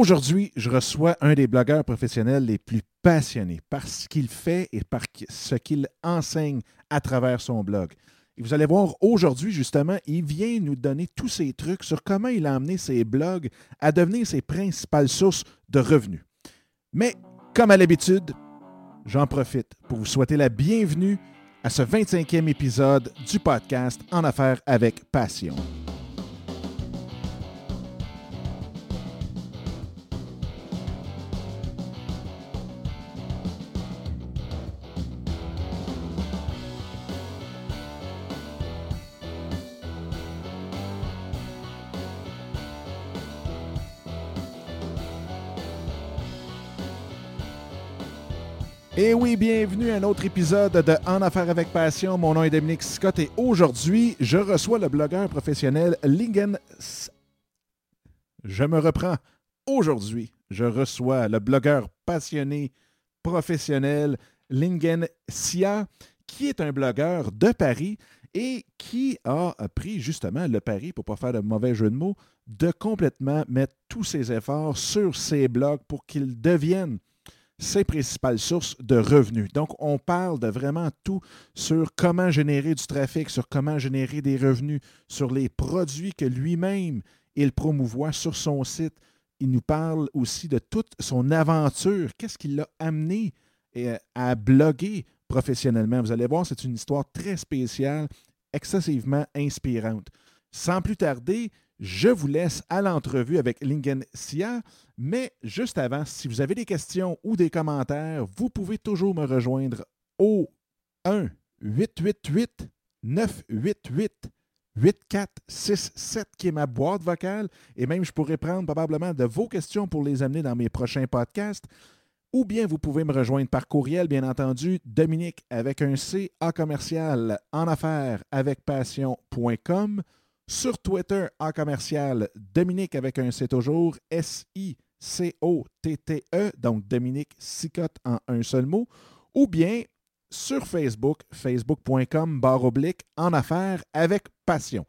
Aujourd'hui, je reçois un des blogueurs professionnels les plus passionnés par ce qu'il fait et par ce qu'il enseigne à travers son blog. Et vous allez voir, aujourd'hui, justement, il vient nous donner tous ses trucs sur comment il a amené ses blogs à devenir ses principales sources de revenus. Mais, comme à l'habitude, j'en profite pour vous souhaiter la bienvenue à ce 25e épisode du podcast En affaires avec passion. Et oui, bienvenue à un autre épisode de En Affaires avec Passion. Mon nom est Dominique Scott et aujourd'hui, je reçois le blogueur professionnel Lingen. Je me reprends. Aujourd'hui, je reçois le blogueur passionné professionnel Lingen Sia, qui est un blogueur de Paris et qui a pris justement le pari, pour ne pas faire de mauvais jeu de mots, de complètement mettre tous ses efforts sur ses blogs pour qu'ils deviennent ses principales sources de revenus. Donc, on parle de vraiment tout sur comment générer du trafic, sur comment générer des revenus, sur les produits que lui-même il promouvoit sur son site. Il nous parle aussi de toute son aventure, qu'est-ce qui l'a amené euh, à bloguer professionnellement? Vous allez voir, c'est une histoire très spéciale, excessivement inspirante. Sans plus tarder, je vous laisse à l'entrevue avec Lingen Sia, mais juste avant, si vous avez des questions ou des commentaires, vous pouvez toujours me rejoindre au 1 888 988 8467 qui est ma boîte vocale et même je pourrais prendre probablement de vos questions pour les amener dans mes prochains podcasts. Ou bien vous pouvez me rejoindre par courriel, bien entendu, Dominique avec un C A commercial en affaires avec passion.com sur Twitter en commercial, Dominique avec un C toujours, S-I-C-O-T-T-E, donc Dominique Sicotte en un seul mot, ou bien sur Facebook, facebook.com barre oblique en affaires avec passion.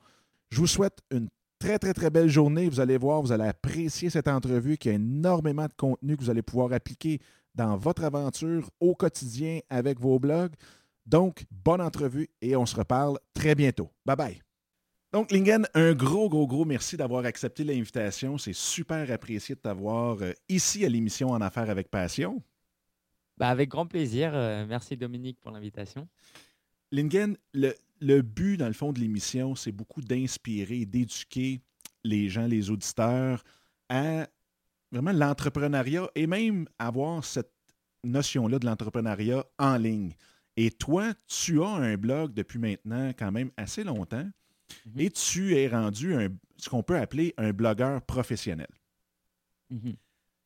Je vous souhaite une très, très, très belle journée. Vous allez voir, vous allez apprécier cette entrevue qui a énormément de contenu que vous allez pouvoir appliquer dans votre aventure au quotidien avec vos blogs. Donc, bonne entrevue et on se reparle très bientôt. Bye bye. Donc, Lingen, un gros, gros, gros merci d'avoir accepté l'invitation. C'est super apprécié de t'avoir euh, ici à l'émission En Affaires avec Passion. Bah, avec grand plaisir. Euh, merci Dominique pour l'invitation. Lingen, le, le, but, dans le fond, de l'émission, c'est beaucoup d'inspirer, d'éduquer les gens, les auditeurs à vraiment l'entrepreneuriat et même avoir cette notion-là de l'entrepreneuriat en ligne. Et toi, tu as un blog depuis maintenant quand même assez longtemps. Et tu es rendu ce qu'on peut appeler un blogueur professionnel.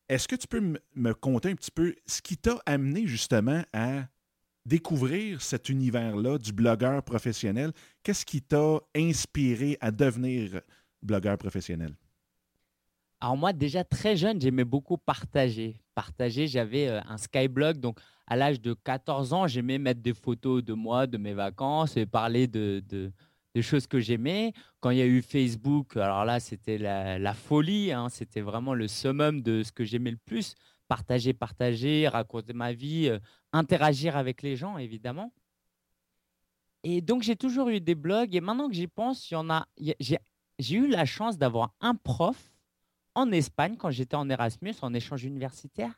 Est-ce que tu peux me conter un petit peu ce qui t'a amené justement à découvrir cet univers-là du blogueur professionnel? Qu'est-ce qui t'a inspiré à devenir blogueur professionnel? Alors moi, déjà très jeune, j'aimais beaucoup partager. Partager, j'avais euh, un Skyblog, donc à l'âge de 14 ans, j'aimais mettre des photos de moi, de mes vacances et parler de, des choses que j'aimais. Quand il y a eu Facebook, alors là, c'était la, folie. Hein. c'était vraiment le summum de ce que j'aimais le plus. Partager, partager, raconter ma vie, euh, interagir avec les gens, évidemment. Et donc, j'ai toujours eu des blogs. Et maintenant que j'y pense, il y en a. J'ai eu la chance d'avoir un prof en Espagne quand j'étais en Erasmus, en échange universitaire,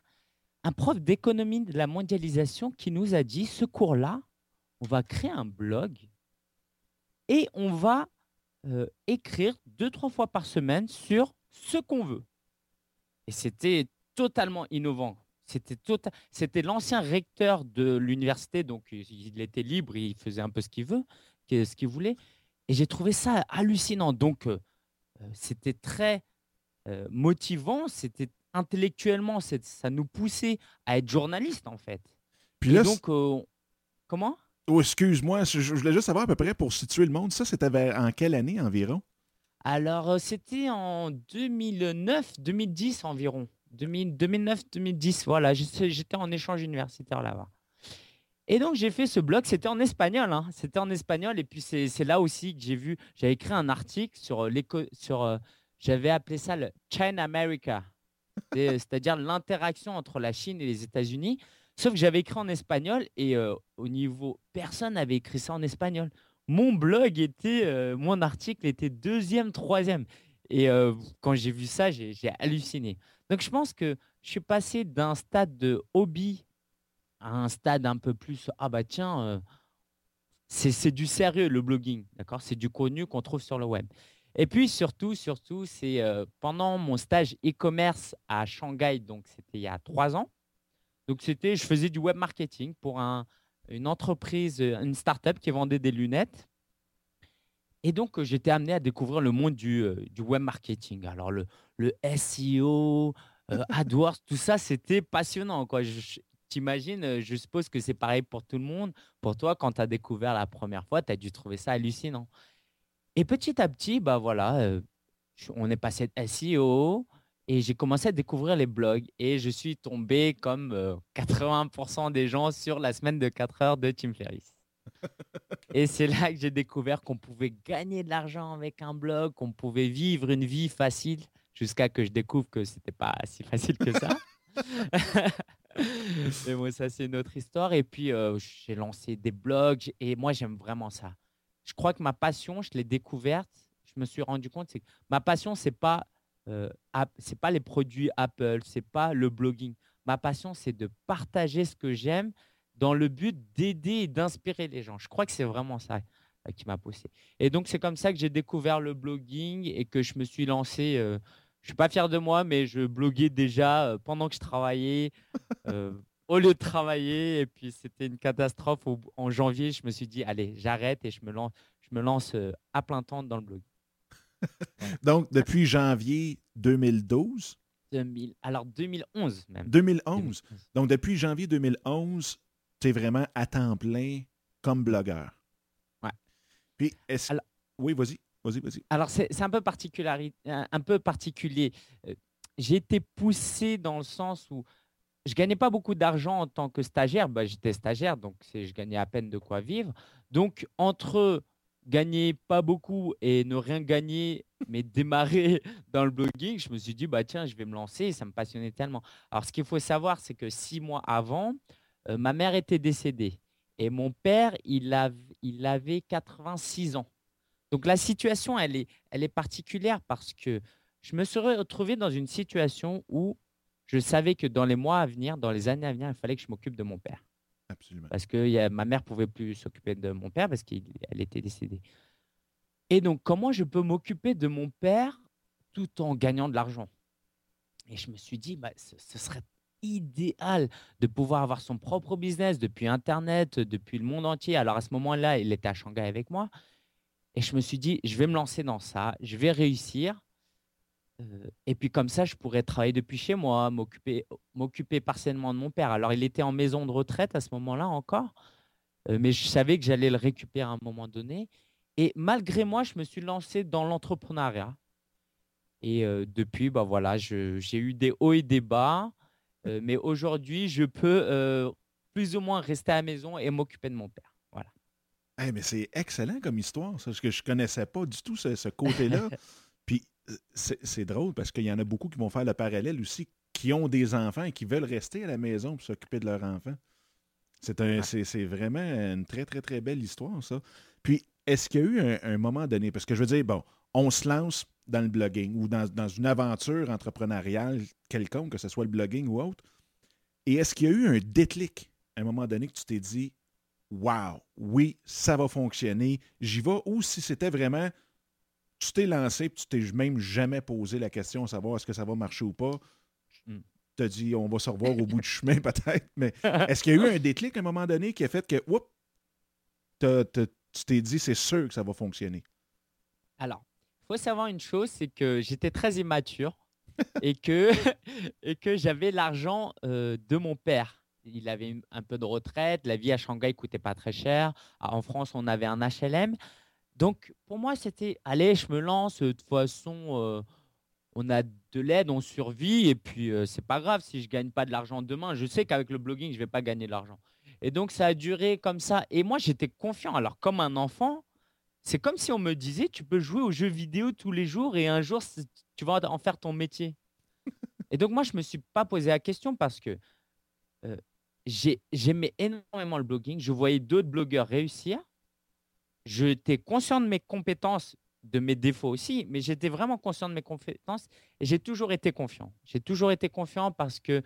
un prof d'économie de la mondialisation qui nous a dit ce cours-là, on va créer un blog et on va euh, écrire deux, trois fois par semaine sur ce qu'on veut. Et c'était totalement innovant. C'était tota-, c'était l'ancien recteur de l'université, donc il était libre, il faisait un peu ce qu'il veut, ce qu'il voulait. Et j'ai trouvé ça hallucinant. Donc, euh, euh, c'était très motivant, c'était intellectuellement, ça nous poussait à être journaliste, en fait. Puis là, donc, comment? Oh, excuse-moi, je, voulais juste savoir à peu près pour situer le monde. Ça, c'était en quelle année environ? Alors, euh, c'était en 2009, 2010 environ. 2009-2010, voilà. J'étais en échange universitaire là-bas. Et donc, j'ai fait ce blog. C'était en espagnol. Hein. C'était en espagnol. Et puis, c'est là aussi que j'ai vu. J'avais écrit un article sur euh, l'éco. sur. Euh, j'avais appelé ça le China America. c'est-à-dire l'interaction entre la Chine et les États-Unis. Sauf que j'avais écrit en espagnol et euh, au niveau, personne n'avait écrit ça en espagnol. Mon blog était, euh, mon article était deuxième, troisième. Et euh, quand j'ai vu ça, j'ai halluciné. Donc je pense que je suis passé d'un stade de hobby à un stade un peu plus, ah bah tiens, c'est du sérieux le blogging, d'accord? C'est du contenu qu'on trouve sur le web. Et puis surtout, surtout, c'est pendant mon stage e-commerce à Shanghai, donc c'était il y a trois ans. Donc c'était, je faisais du web marketing pour un, une entreprise, une start-up qui vendait des lunettes. Et donc j'étais amené à découvrir le monde du, du web marketing. Alors le, le SEO, AdWords, tout ça, c'était passionnant. Quoi. T'imagines, je suppose que c'est pareil pour tout le monde. Pour toi, quand tu as découvert la première fois, tu as dû trouver ça hallucinant. Et petit à petit, bah voilà, euh, on est passé de SEO et j'ai commencé à découvrir les blogs et je suis tombé comme 80% euh, des gens sur la semaine de 4 heures de Tim Ferriss. et c'est là que j'ai découvert qu'on pouvait gagner de l'argent avec un blog, qu'on pouvait vivre une vie facile jusqu'à que je découvre que c'était pas si facile que ça. Mais moi, ça, c'est une autre histoire. Et puis, euh, j'ai lancé des blogs et moi, j'aime vraiment ça je crois que ma passion, je l'ai découverte. Je me suis rendu compte, c'est que ma passion, c'est pas euh, c'est pas les produits Apple, c'est pas le blogging. Ma passion, c'est de partager ce que j'aime dans le but d'aider et d'inspirer les gens. Je crois que c'est vraiment ça euh, qui m'a poussé. Et donc, c'est comme ça que j'ai découvert le blogging et que je me suis lancé. Euh, je suis pas fier de moi, mais je bloguais déjà euh, pendant que je travaillais au lieu de travailler. Et puis, c'était une catastrophe. en janvier, je me suis dit, allez, j'arrête et je me lance, je me lance euh, à plein temps dans le blog. Donc, depuis janvier 2012 2000, Alors, 2011 même. 2011. Donc, depuis janvier 2011, tu es vraiment à temps plein comme blogueur. Ouais. Puis, est-ce... oui, vas-y. Vas-y, vas-y. Alors, c'est un peu, particulier. Un peu particulier. Euh, j'ai été poussé dans le sens où je gagnais pas beaucoup d'argent en tant que stagiaire. Bah, J'étais stagiaire, donc je gagnais à peine de quoi vivre. Donc, entre gagner pas beaucoup et ne rien gagner, mais démarrer dans le blogging, je me suis dit, bah, tiens, je vais me lancer. Ça me passionnait tellement. Alors, ce qu'il faut savoir, c'est que six mois avant, euh, ma mère était décédée. Et mon père, il, il avait 86 ans. Donc, la situation, elle est, elle est particulière parce que je me serais retrouvé dans une situation où je savais que dans les mois à venir, dans les années à venir, il fallait que je m'occupe de mon père. Parce que ma mère pouvait plus s'occuper de mon père parce qu'elle était décédée. Et donc, comment je peux m'occuper de mon père tout en gagnant de l'argent? Et je me suis dit, bah, ce, serait idéal de pouvoir avoir son propre business depuis Internet, depuis le monde entier. Alors à ce moment-là, il était à Shanghai avec moi. Et je me suis dit, je vais me lancer dans ça, je vais réussir et puis comme ça, je pourrais travailler depuis chez moi, m'occuper, m'occuper partiellement de mon père. Alors il était en maison de retraite à ce moment-là encore, mais je savais que j'allais le récupérer à un moment donné. Et malgré moi, je me suis lancé dans l'entrepreneuriat. Et depuis, bah voilà, j'ai eu des hauts et des bas. mais aujourd'hui, je peux plus ou moins rester à la maison et m'occuper de mon père. Voilà. mais c'est excellent comme histoire, parce que je ne connaissais pas du tout ce côté-là. C'est drôle parce qu'il y en a beaucoup qui vont faire le parallèle aussi, qui ont des enfants et qui veulent rester à la maison pour s'occuper de leurs enfants. C'est vraiment une très, très, très belle histoire, ça. Puis, est-ce qu'il y a eu un, moment donné, parce que je veux dire, bon, on se lance dans le blogging ou dans, une aventure entrepreneuriale quelconque, que ce soit le blogging ou autre, et est-ce qu'il y a eu un déclic à un moment donné que tu t'es dit, wow, oui, ça va fonctionner, j'y vais, ou si c'était vraiment tu t'es lancé et tu t'es même jamais posé la question de savoir est-ce que ça va marcher ou pas. Hmm. Tu as dit on va se revoir au bout du chemin peut-être, mais est-ce qu'il y a eu un déclic à un moment donné qui a fait que oups, tu t'es dit c'est sûr que ça va fonctionner? Alors, il faut savoir une chose, c'est que j'étais très immature et que, et que j'avais l'argent euh, de mon père. Il avait un peu de retraite, la vie à Shanghai coûtait pas très cher. En France, on avait un HLM. Donc, pour moi, c'était, allez, je me lance. De toute façon, euh, on a de l'aide, on survit. Et puis, euh, c'est pas grave si je gagne pas de l'argent demain. Je sais qu'avec le blogging, je vais pas gagner de l'argent. Et donc, ça a duré comme ça. Et moi, j'étais confiant. Alors, comme un enfant, c'est comme si on me disait, tu peux jouer aux jeux vidéo tous les jours et un jour, tu vas en faire ton métier. Et donc, moi, je ne me suis pas posé la question parce que j'aimais énormément le blogging. Je voyais d'autres blogueurs réussir. J'étais conscient de mes compétences, de mes défauts aussi, mais j'étais vraiment conscient de mes compétences et j'ai toujours été confiant. J'ai toujours été confiant parce que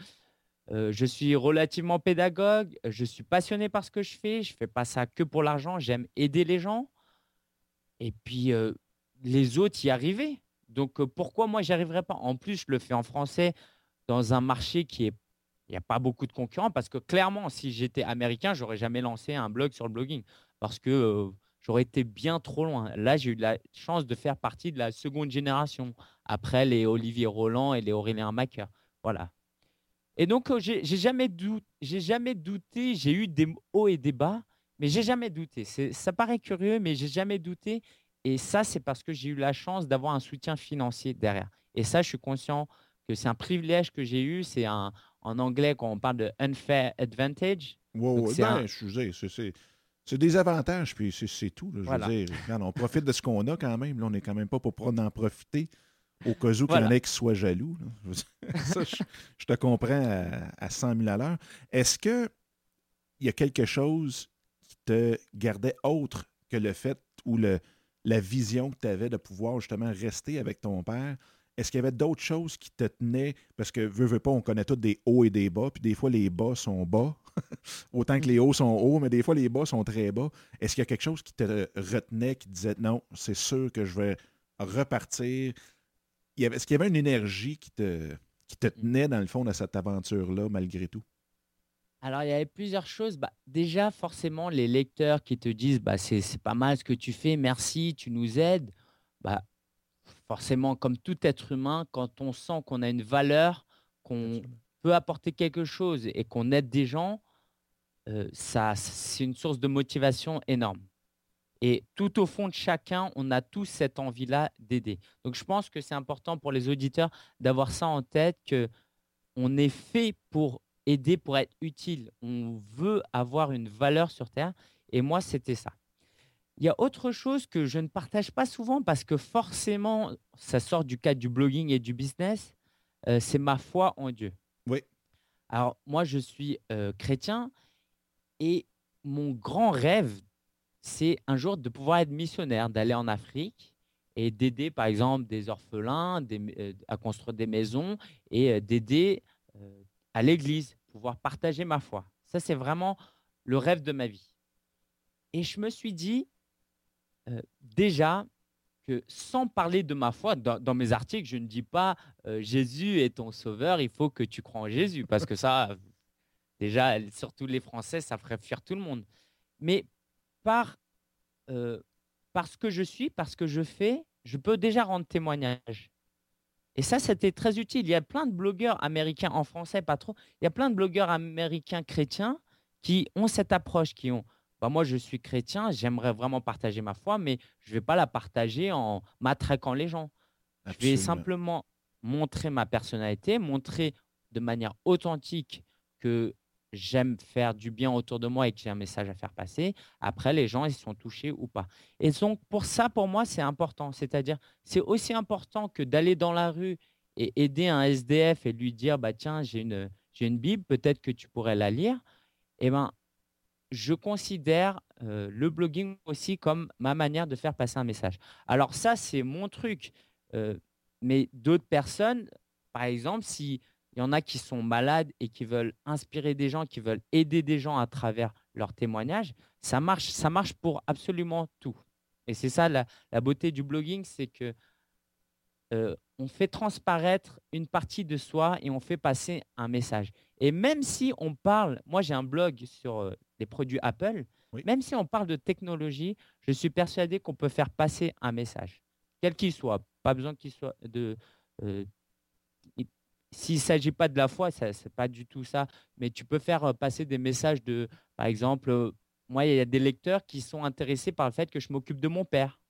je suis relativement pédagogue, je suis passionné par ce que je fais, je ne fais pas ça que pour l'argent, j'aime aider les gens. Et puis, les autres y arrivaient. Donc, pourquoi moi, j'y arriverais pas? En plus, je le fais en français dans un marché qui est il n'y a pas beaucoup de concurrents parce que clairement, si j'étais américain, j'aurais jamais lancé un blog sur le blogging parce que j'aurais été bien trop loin. Là, j'ai eu la chance de faire partie de la seconde génération après les Olivier Roland et les Aurélien Macker. Voilà. Et donc, j'ai jamais, jamais douté, j'ai eu des hauts et des bas, mais j'ai jamais douté. Ça paraît curieux, mais j'ai jamais douté. Et ça, c'est parce que j'ai eu la chance d'avoir un soutien financier derrière. Et ça, je suis conscient que c'est un privilège que j'ai eu. C'est un, en anglais, quand on parle de unfair advantage. Oui, ben, c'est des avantages, puis c'est tout. je veux dire, on profite de ce qu'on a quand même. Là, on n'est quand même pas pour en profiter au cas où qu'il y en ait qui soient jaloux. Ça, je, te comprends à, 100 000 à l'heure. Est-ce qu'il y a quelque chose qui te gardait autre que le fait ou le, la vision que tu avais de pouvoir justement rester avec ton père? Est-ce qu'il y avait d'autres choses qui te tenaient? Parce que, veux, veux pas, on connaît tous des hauts et des bas, puis des fois, les bas sont bas, autant que les hauts sont hauts, mais des fois, les bas sont très bas. Est-ce qu'il y a quelque chose qui te retenait, qui te disait, non, c'est sûr que je vais repartir? Est-ce qu'il y avait une énergie qui te, qui te tenait, dans le fond, de cette aventure-là, malgré tout? Alors, il y avait plusieurs choses. Bah, déjà, forcément, les lecteurs qui te disent bah, c'est pas mal ce que tu fais, merci, tu nous aides. Bah, forcément, comme tout être humain, quand on sent qu'on a une valeur, qu'on peut apporter quelque chose et qu'on aide des gens, euh, ça, c'est une source de motivation énorme. Et tout au fond de chacun, on a tous cette envie-là d'aider. Donc, je pense que c'est important pour les auditeurs d'avoir ça en tête que on est fait pour aider, pour être utile. On veut avoir une valeur sur Terre. Et moi, c'était ça. Il y a autre chose que je ne partage pas souvent parce que forcément, ça sort du cadre du blogging et du business, euh, c'est ma foi en Dieu. Oui. Alors, moi, je suis euh, chrétien et mon grand rêve, c'est un jour de pouvoir être missionnaire, d'aller en Afrique et d'aider, par exemple, des orphelins euh, à construire des maisons et d'aider à l'église, pouvoir partager ma foi. Ça, c'est vraiment le rêve de ma vie. Et je me suis dit, déjà que sans parler de ma foi, dans, mes articles, je ne dis pas Jésus est ton sauveur, il faut que tu crois en Jésus, parce que ça, déjà, surtout les Français, ça ferait fuir tout le monde. Mais par, parce que je suis, parce que je fais, je peux déjà rendre témoignage. Et ça, c'était très utile. Il y a plein de blogueurs américains en français, pas trop. Il y a plein de blogueurs américains chrétiens qui ont cette approche, qui ont bah, moi, je suis chrétien, j'aimerais vraiment partager ma foi, mais je ne vais pas la partager en matraquant les gens. Je vais simplement montrer ma personnalité, montrer de manière authentique que j'aime faire du bien autour de moi et que j'ai un message à faire passer. Après, les gens, ils sont touchés ou pas. Et donc, pour ça, pour moi, c'est important. C'est-à-dire, c'est aussi important que d'aller dans la rue et aider un SDF et lui dire, bah, tiens, j'ai une, j'ai une Bible, peut-être que tu pourrais la lire. Eh ben, je considère le blogging aussi comme ma manière de faire passer un message. Alors ça, c'est mon truc. mais d'autres personnes, par exemple, s'il y en a qui sont malades et qui veulent inspirer des gens, qui veulent aider des gens à travers leurs témoignages, ça marche, ça marche pour absolument tout. Et c'est ça la, la, beauté du blogging, c'est que on fait transparaître une partie de soi et on fait passer un message. Et même si on parle, moi j'ai un blog sur produits Apple, même si on parle de technologie, je suis persuadé qu'on peut faire passer un message, quel qu'il soit. Pas besoin qu'il soit de. S'il ne s'agit pas de la foi, ce n'est pas du tout ça, mais tu peux faire passer des messages de, par exemple, moi, il y a des lecteurs qui sont intéressés par le fait que je m'occupe de mon père.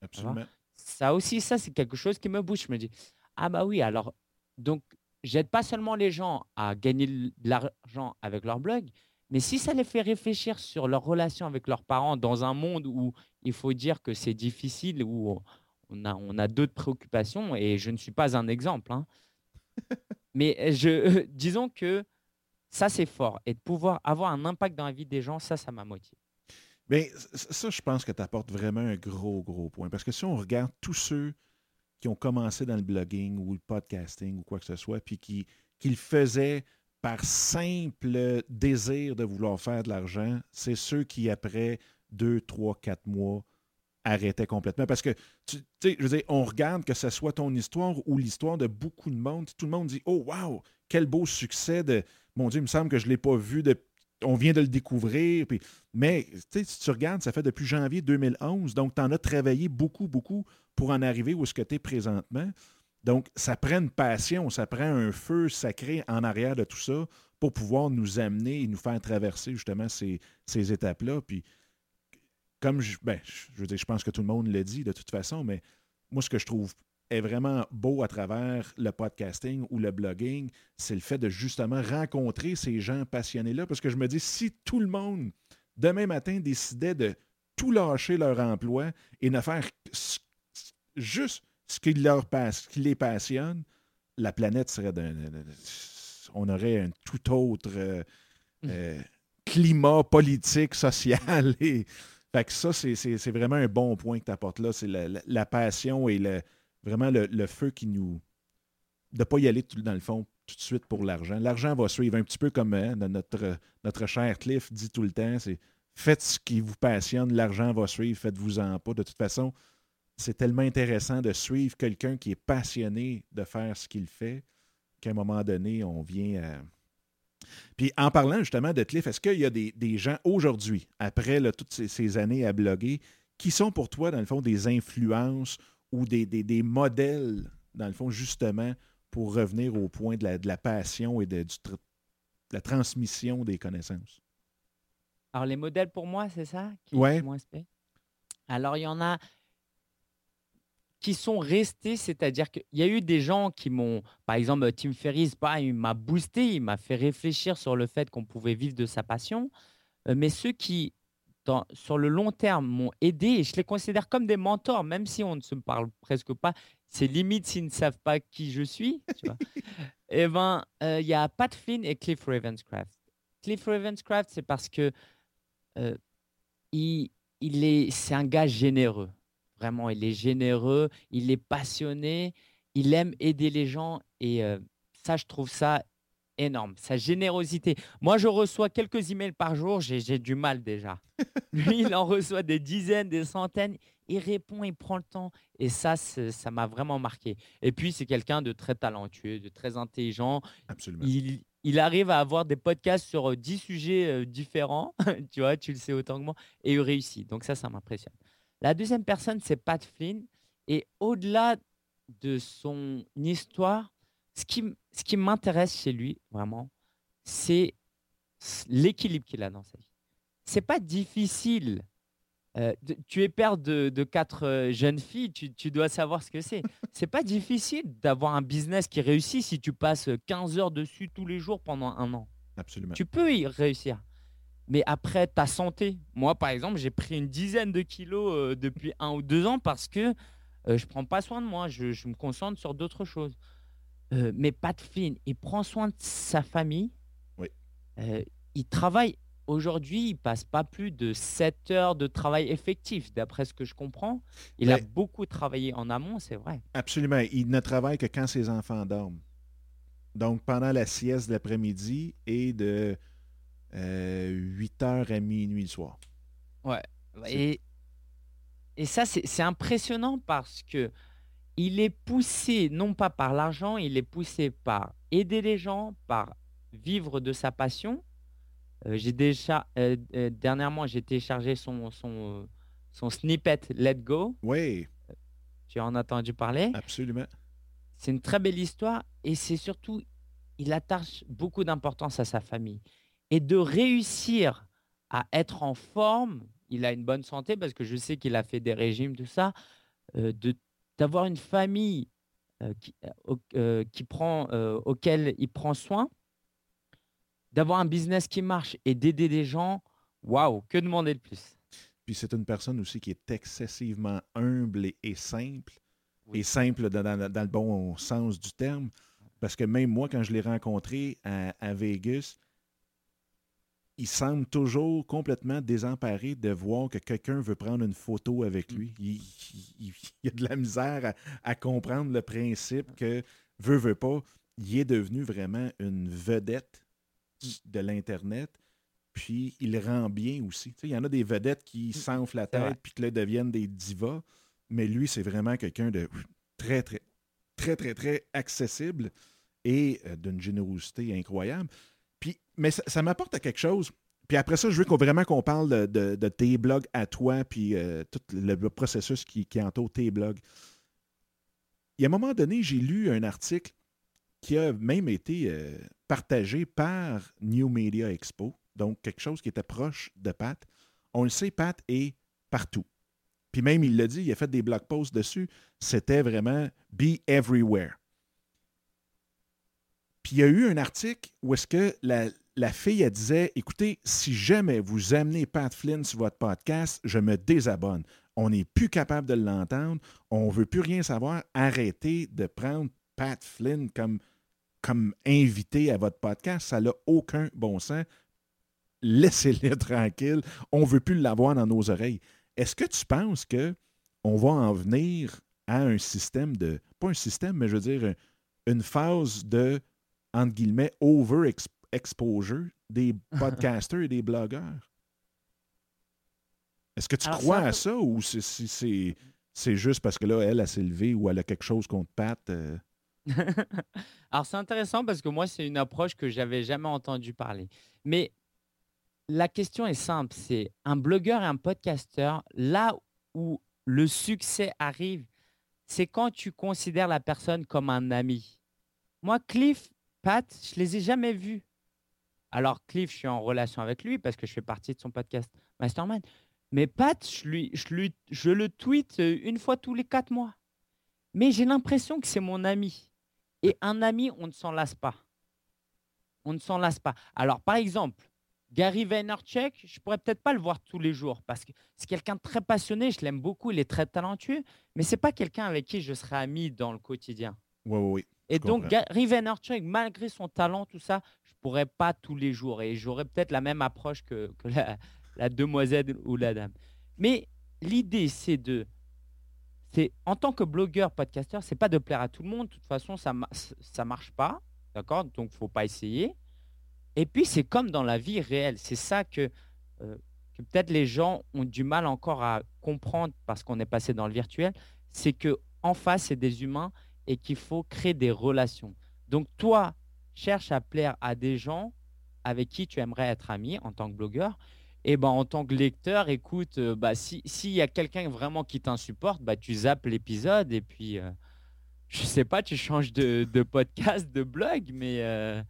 Absolument ça aussi, ça, c'est quelque chose qui me bouge. Je me dis, ah bah oui, alors, donc, j'aide pas seulement les gens à gagner de l'argent avec leur blog, mais si ça les fait réfléchir sur leur relation avec leurs parents dans un monde où il faut dire que c'est difficile, où on a, on a d'autres préoccupations, et je ne suis pas un exemple, hein, Mais je, disons que ça, c'est fort. Et de pouvoir avoir un impact dans la vie des gens, ça, ça m'a motivé. Bien, ça, je pense que tu apportes vraiment un gros, gros point. Parce que si on regarde tous ceux qui ont commencé dans le blogging ou le podcasting ou quoi que ce soit, puis qui, qui le faisaient par simple désir de vouloir faire de l'argent, c'est ceux qui, après deux, trois, quatre mois, arrêtaient complètement. Parce que, tu sais, je veux dire, on regarde que ce soit ton histoire ou l'histoire de beaucoup de monde. Tout le monde dit Oh, wow, quel beau succès de. Mon Dieu, il me semble que je ne l'ai pas vu. On vient de le découvrir. Puis... Mais si tu regardes, ça fait depuis janvier 2011. Donc, tu en as travaillé beaucoup, beaucoup pour en arriver où ce que tu es présentement. Donc, ça prend une passion, ça prend un feu sacré en arrière de tout ça pour pouvoir nous amener et nous faire traverser justement ces, étapes-là. Puis, comme je, ben, je, veux dire, je pense que tout le monde le dit de toute façon, mais moi, ce que je trouve est vraiment beau à travers le podcasting ou le blogging, c'est le fait de justement rencontrer ces gens passionnés-là. Parce que je me dis, si tout le monde, demain matin, décidait de tout lâcher leur emploi et ne faire juste ce qui, leur passe, qui les passionne, la planète serait d'un. On aurait un tout autre euh, mm. euh, climat politique, social. Et, fait que ça, c'est vraiment un bon point que tu apportes là. C'est la, passion et le, vraiment le, feu qui nous. de ne pas y aller dans le fond tout de suite pour l'argent. L'argent va suivre un petit peu comme hein, notre, notre cher Cliff dit tout le temps c'est faites ce qui vous passionne, l'argent va suivre, faites-vous-en pas. De toute façon, c'est tellement intéressant de suivre quelqu'un qui est passionné de faire ce qu'il fait qu'à un moment donné, on vient à. Puis en parlant justement de Cliff, est-ce qu'il y a des, gens aujourd'hui, après toutes ces, années à bloguer, qui sont pour toi, dans le fond, des influences ou des, des, modèles, dans le fond, justement, pour revenir au point de la, passion et de, la transmission des connaissances? Alors, les modèles pour moi, c'est ça? Oui. Alors, il y en a, qui sont restés, c'est-à-dire qu'il y a eu des gens qui m'ont, par exemple, Tim Ferriss, pas, il m'a boosté, il m'a fait réfléchir sur le fait qu'on pouvait vivre de sa passion, euh, mais ceux qui, dans, sur le long terme, m'ont aidé, et je les considère comme des mentors, même si on ne se parle presque pas, c'est limite s'ils ne savent pas qui je suis, et eh ben, euh, il y a Pat Flynn et Cliff Ravenscraft. Cliff Ravenscraft, c'est parce que euh, il, il est, c'est un gars généreux. Vraiment, il est généreux, il est passionné, il aime aider les gens et euh, ça, je trouve ça énorme, sa générosité. Moi, je reçois quelques emails par jour, j'ai du mal déjà. Lui, il en reçoit des dizaines, des centaines, il répond, il prend le temps et ça, ça m'a vraiment marqué. Et puis, c'est quelqu'un de très talentueux, de très intelligent. Absolument. Il, il arrive à avoir des podcasts sur 10 sujets euh, différents, tu vois, tu le sais autant que moi, et il réussit. Donc ça, ça m'impressionne. La deuxième personne, c'est Pat Flynn. Et au-delà de son histoire, ce qui, ce qui m'intéresse chez lui, vraiment, c'est l'équilibre qu'il a dans sa vie. C'est pas difficile. Euh, tu es père de, quatre euh, jeunes filles, tu, tu, dois savoir ce que c'est. C'est pas difficile d'avoir un business qui réussit si tu passes 15 heures dessus tous les jours pendant un an. Absolument. Tu peux y réussir. Mais après, ta santé. Moi, par exemple, j'ai pris une dizaine de kilos euh, depuis un ou deux ans parce que euh, je ne prends pas soin de moi. Je, me concentre sur d'autres choses. Euh, mais Pat Flynn, il prend soin de sa famille. Oui. il travaille. Aujourd'hui, il passe pas plus de 7 heures de travail effectif, d'après ce que je comprends. Il a beaucoup travaillé en amont, c'est vrai. Absolument. Il ne travaille que quand ses enfants dorment. Donc, pendant la sieste de l'après-midi et de 8h à minuit le soir. Ouais. Et, et ça, c'est impressionnant parce que il est poussé non pas par l'argent, il est poussé par aider les gens, par vivre de sa passion. Euh, j'ai déjà euh, euh, dernièrement j'ai téléchargé son son son snippet Let Go. Oui. Tu en as entendu parler? Absolument. C'est une très belle histoire et c'est surtout il attache beaucoup d'importance à sa famille et de réussir à être en forme, il a une bonne santé parce que je sais qu'il a fait des régimes, tout ça, euh, d'avoir une famille euh, qui, euh, qui, prend, auquel il prend soin, d'avoir un business qui marche et d'aider des gens, waouh, que demander de plus? Puis c'est une personne aussi qui est excessivement humble et, simple, et simple dans, dans, le bon sens du terme. Parce que même moi, quand je l'ai rencontré à, Vegas, il semble toujours complètement désemparé de voir que quelqu'un veut prendre une photo avec mm. lui. Il, il, a de la misère à, comprendre le principe que, veut, veut pas, il est devenu vraiment une vedette de l'Internet. Puis il rend bien aussi. il y en a des vedettes qui mm. s'enflent la tête puis qui deviennent des divas. Mais lui, c'est vraiment quelqu'un de très, très, très, très, très accessible et euh, d'une générosité incroyable. Mais ça, m'apporte à quelque chose. Puis après ça, je veux vraiment qu'on parle de, tes blogs à toi, puis euh, tout le, processus qui, entoure tes blogs. Il y a un moment donné, j'ai lu un article qui a même été euh, partagé par New Media Expo, donc quelque chose qui était proche de Pat. On le sait, Pat est partout. Puis même, il l'a dit, il a fait des blog posts dessus. C'était vraiment be everywhere. Puis il y a eu un article où est-ce que la, fille, elle disait, écoutez, si jamais vous amenez Pat Flynn sur votre podcast, je me désabonne. On n'est plus capable de l'entendre. On ne veut plus rien savoir. Arrêtez de prendre Pat Flynn comme, invité à votre podcast. Ça n'a aucun bon sens. Laissez-le tranquille. On ne veut plus l'avoir dans nos oreilles. Est-ce que tu penses que on va en venir à un système de, pas un système, mais je veux dire une phase de entre guillemets, over-exposure des podcasters et des blogueurs? Est-ce que tu crois à ça ou c'est juste parce que là, elle, a s'est levée ou elle a quelque chose contre Pat? Euh? Alors, c'est intéressant parce que moi, c'est une approche que j'avais jamais entendu parler. Mais la question est simple, c'est un blogueur et un podcasteur, là où le succès arrive, c'est quand tu considères la personne comme un ami. Moi, Cliff, Pat, je les ai jamais vus. Alors, Cliff, je suis en relation avec lui parce que je fais partie de son podcast Mastermind. Mais Pat, je, lui, je, lui, je le tweet euh, une fois tous les quatre mois. Mais j'ai l'impression que c'est mon ami. Et un ami, on ne s'en lasse pas. On ne s'en lasse pas. Alors, par exemple, Gary Vaynerchuk, je pourrais peut-être pas le voir tous les jours parce que c'est quelqu'un de très passionné, je l'aime beaucoup, il est très talentueux, mais c'est pas quelqu'un avec qui je serais ami dans le quotidien. Oui, oui, oui. Et donc, Gary Vaynerchuk, malgré son talent, tout ça, pourrais pas tous les jours. Et j'aurais peut-être la même approche que, la, demoiselle ou la dame. Mais l'idée, c'est de. C'est, en tant que blogueur, podcasteur, c'est pas de plaire à tout le monde. De toute façon, ça ne marche pas. D'accord? Donc, faut pas essayer. Et puis, c'est comme dans la vie réelle. C'est ça que, euh, que peut-être les gens ont du mal encore à comprendre parce qu'on est passé dans le virtuel. C'est que en face, c'est des humains et qu'il faut créer des relations. Donc toi, cherche à plaire à des gens avec qui tu aimerais être ami en tant que blogueur. Et ben, en tant que lecteur, écoute, euh, bah, s'il y a quelqu'un vraiment qui t'insupporte, bah, tu zappes l'épisode et puis, euh, je sais pas, tu changes de, podcast, de blog, mais... Euh,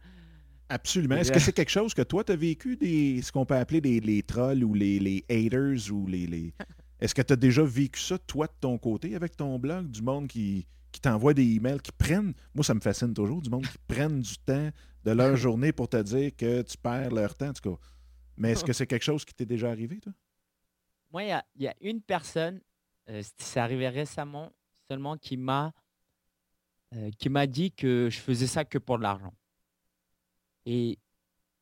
Absolument. Est-ce que c'est quelque chose que toi, tu as vécu, des, ce qu'on peut appeler des, les trolls ou les, les haters ou les... les... Est-ce que tu as déjà vécu ça, toi, de ton côté, avec ton blog, du monde qui, qui t'envoient des emails, qui prennent, moi ça me fascine toujours, du monde qui prennent du temps de leur journée pour te dire que tu perds leur temps, en tout cas. Mais est-ce que c'est quelque chose qui t'est déjà arrivé, toi? Moi, il y, a, une personne, euh, c'est arrivé récemment seulement, qui m'a euh, qui m'a dit que je faisais ça que pour de l'argent. Et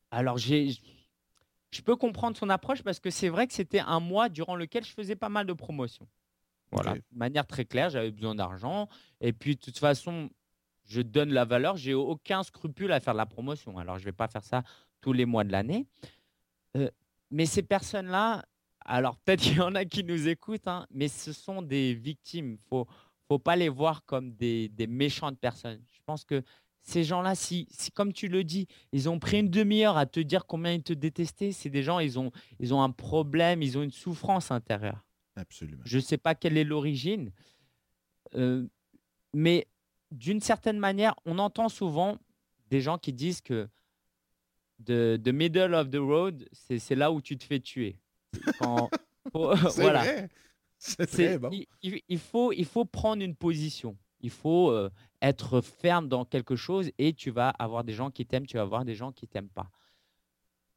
alors, j'ai, je peux comprendre son approche parce que c'est vrai que c'était un mois durant lequel je faisais pas mal de promotions. Voilà, de manière très claire, j'avais besoin d'argent. Et puis, de toute façon, je donne la valeur. J'ai aucun scrupule à faire de la promotion. Alors, je ne vais pas faire ça tous les mois de l'année. Euh, mais ces personnes-là, alors peut-être qu'il y en a qui nous écoutent, hein, mais ce sont des victimes. Il ne faut, pas les voir comme des, des, méchantes personnes. Je pense que ces gens-là, si, si, comme tu le dis, ils ont pris une demi-heure à te dire combien ils te détestaient, c'est des gens, ils ont, ils ont un problème, ils ont une souffrance intérieure. Absolument. Je ne sais pas quelle est l'origine, euh, mais d'une certaine manière, on entend souvent des gens qui disent que the, middle of the road, c'est là où tu te fais tuer. vrai. Il, faut, il faut prendre une position. Il faut euh, être ferme dans quelque chose et tu vas avoir des gens qui t'aiment, tu vas avoir des gens qui t'aiment pas.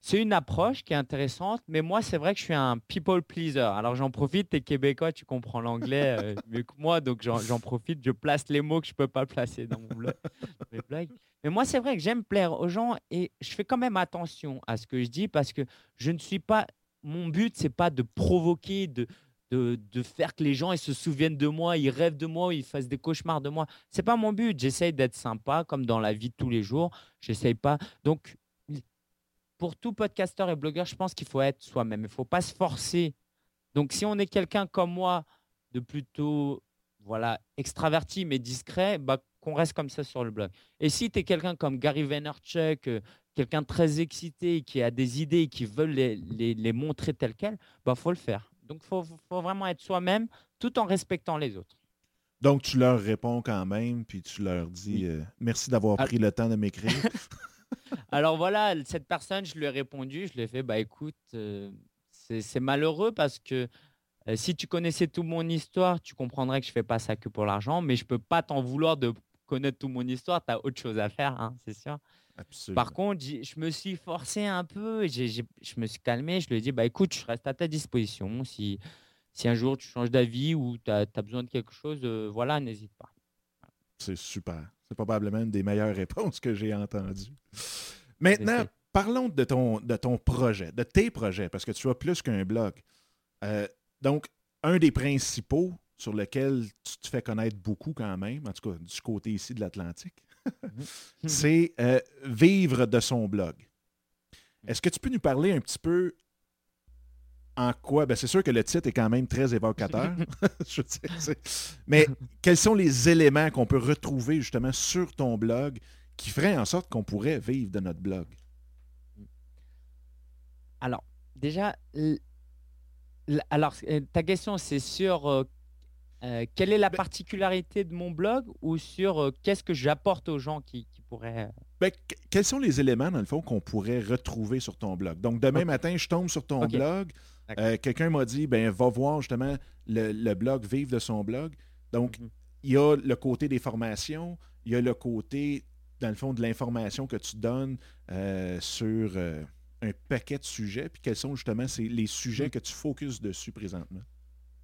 C'est une approche qui est intéressante, mais moi, c'est vrai que je suis un people pleaser. Alors, j'en profite, tu es québécois, tu comprends l'anglais euh, mieux que moi, donc j'en profite, je place les mots que je ne peux pas placer dans mon blog. Mais moi, c'est vrai que j'aime plaire aux gens et je fais quand même attention à ce que je dis parce que je ne suis pas. Mon but, c'est pas de provoquer, de, faire que les gens se souviennent de moi, ils rêvent de moi, ils fassent des cauchemars de moi. C'est pas mon but. J'essaye d'être sympa, comme dans la vie de tous les jours. J'essaye pas. Donc, pour tout podcasteur et blogueur, je pense qu'il faut être soi-même. Il ne faut pas se forcer. Donc, si on est quelqu'un comme moi, de plutôt voilà, extraverti mais discret, bah, qu'on reste comme ça sur le blog. Et si tu es quelqu'un comme Gary Vaynerchuk, euh, quelqu'un très excité, qui a des idées et qui veut les, les, montrer telles quelles, bah faut le faire. Donc, il faut, faut, vraiment être soi-même tout en respectant les autres. Donc, tu leur réponds quand même, puis tu leur dis euh, merci d'avoir pris le temps de m'écrire. Alors voilà, cette personne, je lui ai répondu, je lui ai fait, bah écoute, euh, c'est malheureux parce que euh, si tu connaissais toute mon histoire, tu comprendrais que je fais pas ça que pour l'argent, mais je peux pas t'en vouloir de connaître toute mon histoire, tu as autre chose à faire, hein, c'est sûr. Par contre, je me suis forcé un peu, je me suis calmé, je lui ai dit, bah écoute, je reste à ta disposition. Si, si un jour tu changes d'avis ou tu as, besoin de quelque chose, euh, voilà, n'hésite pas. C'est super. C'est probablement une des meilleures réponses que j'ai entendues. Maintenant, parlons de ton, de ton projet, de tes projets, parce que tu as plus qu'un blog. Euh, donc, un des principaux sur lesquels tu te fais connaître beaucoup quand même, en tout cas du côté ici de l'Atlantique, mhm. c'est euh, vivre de son blog. Est-ce que tu peux nous parler un petit peu en quoi? Ben, c'est sûr que le titre est quand même très évocateur. Mais quels sont les éléments qu'on peut retrouver justement sur ton blog qui feraient en sorte qu'on pourrait vivre de notre blog? Alors, déjà, alors, euh, ta question, c'est sur euh, euh, quelle est la ben particularité de mon blog ou sur qu'est-ce que j'apporte aux gens qui, pourraient. Ben, quels sont les éléments, dans le fond, qu'on pourrait retrouver sur ton blog? Donc, demain matin, je tombe sur ton blog. Quelqu'un m'a dit, ben, va voir justement le, blog, vivre de son blog. Donc, mhm. il y a le côté des formations, il y a le côté, dans le fond, de l'information que tu donnes sur un paquet de sujets, puis quels sont justement les sujets mm. que tu focuses dessus présentement?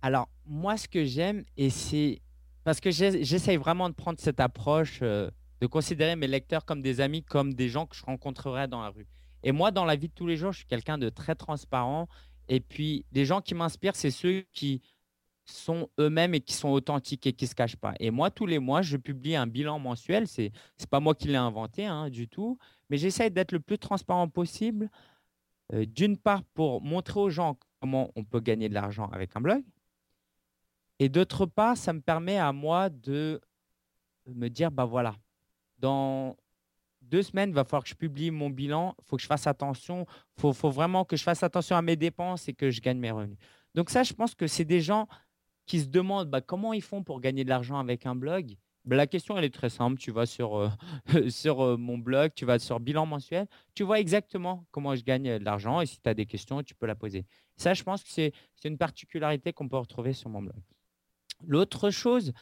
Alors, moi, ce que j'aime, et c'est parce que j'essaye vraiment de prendre cette approche, euh, de considérer mes lecteurs comme des amis, comme des gens que je rencontrerais dans la rue. Et moi, dans la vie de tous les jours, je suis quelqu'un de très transparent. Et puis, les gens qui m'inspirent, c'est ceux qui sont eux-mêmes et qui sont authentiques et qui ne se cachent pas. Et moi, tous les mois, je publie un bilan mensuel. Ce n'est pas moi qui l'ai inventé hein, du tout, mais j'essaye d'être le plus transparent possible euh, d'une part, pour montrer aux gens comment on peut gagner de l'argent avec un blog. Et d'autre part, ça me permet à moi de me dire, bah voilà, dans deux semaines, il va falloir que je publie mon bilan, il faut que je fasse attention, il faut, vraiment que je fasse attention à mes dépenses et que je gagne mes revenus. Donc ça, je pense que c'est des gens qui se demandent bah, comment ils font pour gagner de l'argent avec un blog? Bah, la question, elle est très simple. Tu vas sur, euh, sur euh, mon blog, tu vas sur bilan mensuel, tu vois exactement comment je gagne de l'argent et si tu as des questions, tu peux la poser. Ça, je pense que c'est une particularité qu'on peut retrouver sur mon blog. L'autre chose,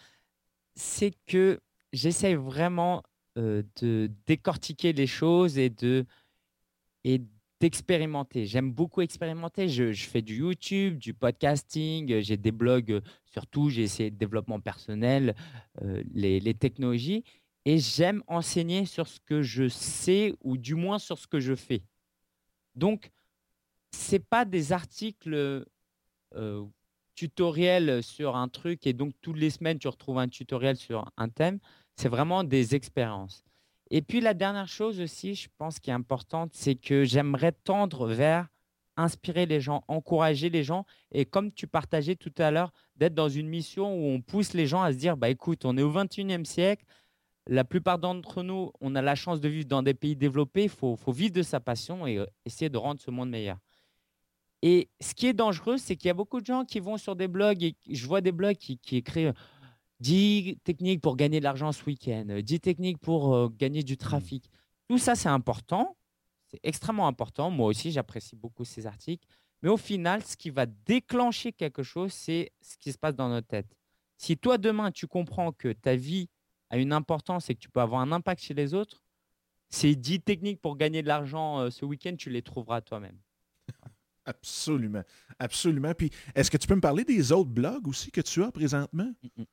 c'est que j'essaie vraiment euh, de décortiquer les choses et de, et d'expérimenter. J'aime beaucoup expérimenter. Je, fais du YouTube, du podcasting, j'ai des blogs sur tout. J'ai essayé de développement personnel, euh, les, technologies. Et j'aime enseigner sur ce que je sais ou du moins sur ce que je fais. Donc, ce n'est pas des articles euh, tutoriels sur un truc et donc toutes les semaines tu retrouves un tutoriel sur un thème. C'est vraiment des expériences. Et puis la dernière chose aussi, je pense qui est importante, c'est que j'aimerais tendre vers inspirer les gens, encourager les gens. Et comme tu partageais tout à l'heure, d'être dans une mission où on pousse les gens à se dire, bah écoute, on est au 21e siècle. La plupart d'entre nous, on a la chance de vivre dans des pays développés. Il faut, vivre de sa passion et euh, essayer de rendre ce monde meilleur. Et ce qui est dangereux, c'est qu'il y a beaucoup de gens qui vont sur des blogs et je vois des blogs qui, qui écrivent 10 techniques pour gagner de l'argent ce week-end, 10 techniques pour euh, gagner du mmh. trafic. Tout ça, c'est important. C'est extrêmement important. Moi aussi, j'apprécie beaucoup ces articles. Mais au final, ce qui va déclencher quelque chose, c'est ce qui se passe dans notre tête. Si toi, demain, tu comprends que ta vie a une importance et que tu peux avoir un impact chez les autres, ces 10 techniques pour gagner de l'argent euh, ce week-end, tu les trouveras toi-même. Absolument. Absolument. Puis, est-ce que tu peux me parler des autres blogs aussi que tu as présentement? Mm, mm.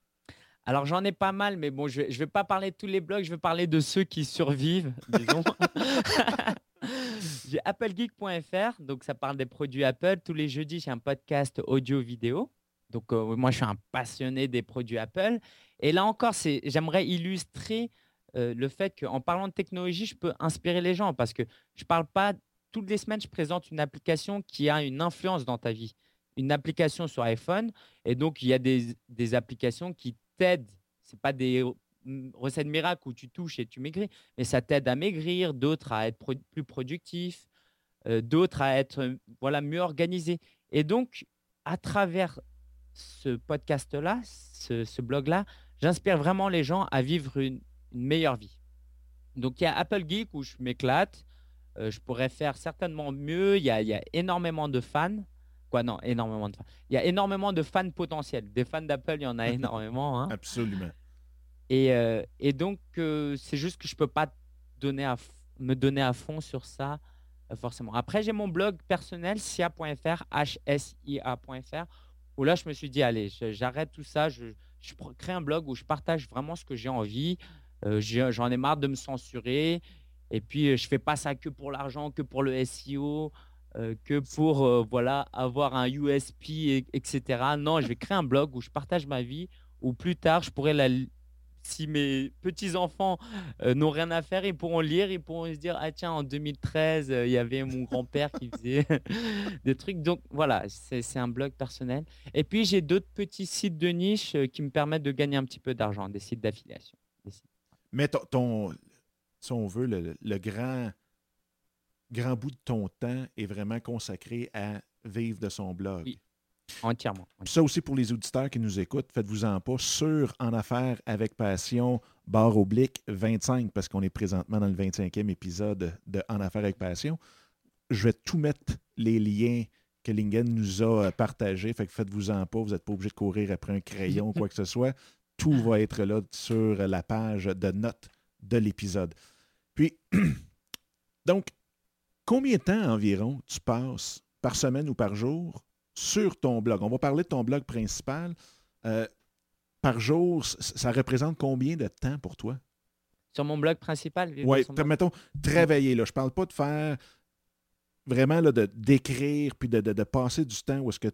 Alors, j'en ai pas mal, mais bon, je ne vais, pas parler de tous les blogs, je vais parler de ceux qui survivent, disons. j'ai applegeek.fr, donc ça parle des produits Apple. Tous les jeudis, j'ai un podcast audio-vidéo. Donc, euh, moi, je suis un passionné des produits Apple. Et là encore, j'aimerais illustrer euh, le fait qu'en parlant de technologie, je peux inspirer les gens parce que je ne parle pas toutes les semaines, je présente une application qui a une influence dans ta vie. Une application sur iPhone. Et donc, il y a des, applications qui t'aident. Ce pas des recettes miracles où tu touches et tu maigris, mais ça t'aide à maigrir, d'autres à être plus productif, euh, d'autres à être voilà, mieux organisé. Et donc, à travers ce podcast-là, ce blog-là, j'inspire vraiment les gens à vivre une, meilleure vie. Donc, il y a Apple Geek où je m'éclate. Euh, je pourrais faire certainement mieux. Il y, a, énormément de fans. Quoi, non, énormément de fans. Il y a énormément de fans potentiels. Des fans d'Apple, il y en a énormément. Hein. Absolument. Et, euh, et donc, euh, c'est juste que je ne peux pas donner à me donner à fond sur ça, forcément. Après, j'ai mon blog personnel, sia.fr, hsia.fr, où là, je me suis dit, allez, j'arrête tout ça, je, je crée un blog où je partage vraiment ce que j'ai envie. Euh, j'en ai marre de me censurer. Et puis, euh, je fais pas ça que pour l'argent, que pour le SEO, euh, que pour voilà, avoir un USP, etc. Non, je vais créer un blog où je partage ma vie, où plus tard, je pourrais la, si mes petits-enfants n'ont rien à faire, ils pourront lire, ils pourront se dire, ah tiens, en 2013, il y avait mon grand-père qui faisait des trucs. Donc voilà, c'est un blog personnel. Et puis j'ai d'autres petits sites de niche qui me permettent de gagner un petit peu d'argent, des sites d'affiliation. Mais ton, si on veut, le, grand, grand bout de ton temps est vraiment consacré à vivre de son blog. Oui, entièrement. Ça aussi pour les auditeurs qui nous écoutent, faites-vous-en pas sur En Affaires avec Passion, barre oblique 25, parce qu'on est présentement dans le 25e épisode de En Affaires avec Passion. Je vais tout mettre les liens que Lingen nous a partagés. Fait que faites-vous-en pas, vous n'êtes pas obligé de courir après un crayon ou quoi que ce soit. Tout va être là sur la page de notes de l'épisode. Puis, donc, combien de temps environ tu passes par semaine ou par jour sur ton blog? On va parler de ton blog principal. Euh, par jour, ça représente combien de temps pour toi? Sur mon blog principal? Oui, mettons, travailler. Là. Je ne parle pas de faire vraiment là, de, d'écrire puis de, de, passer du temps où est-ce que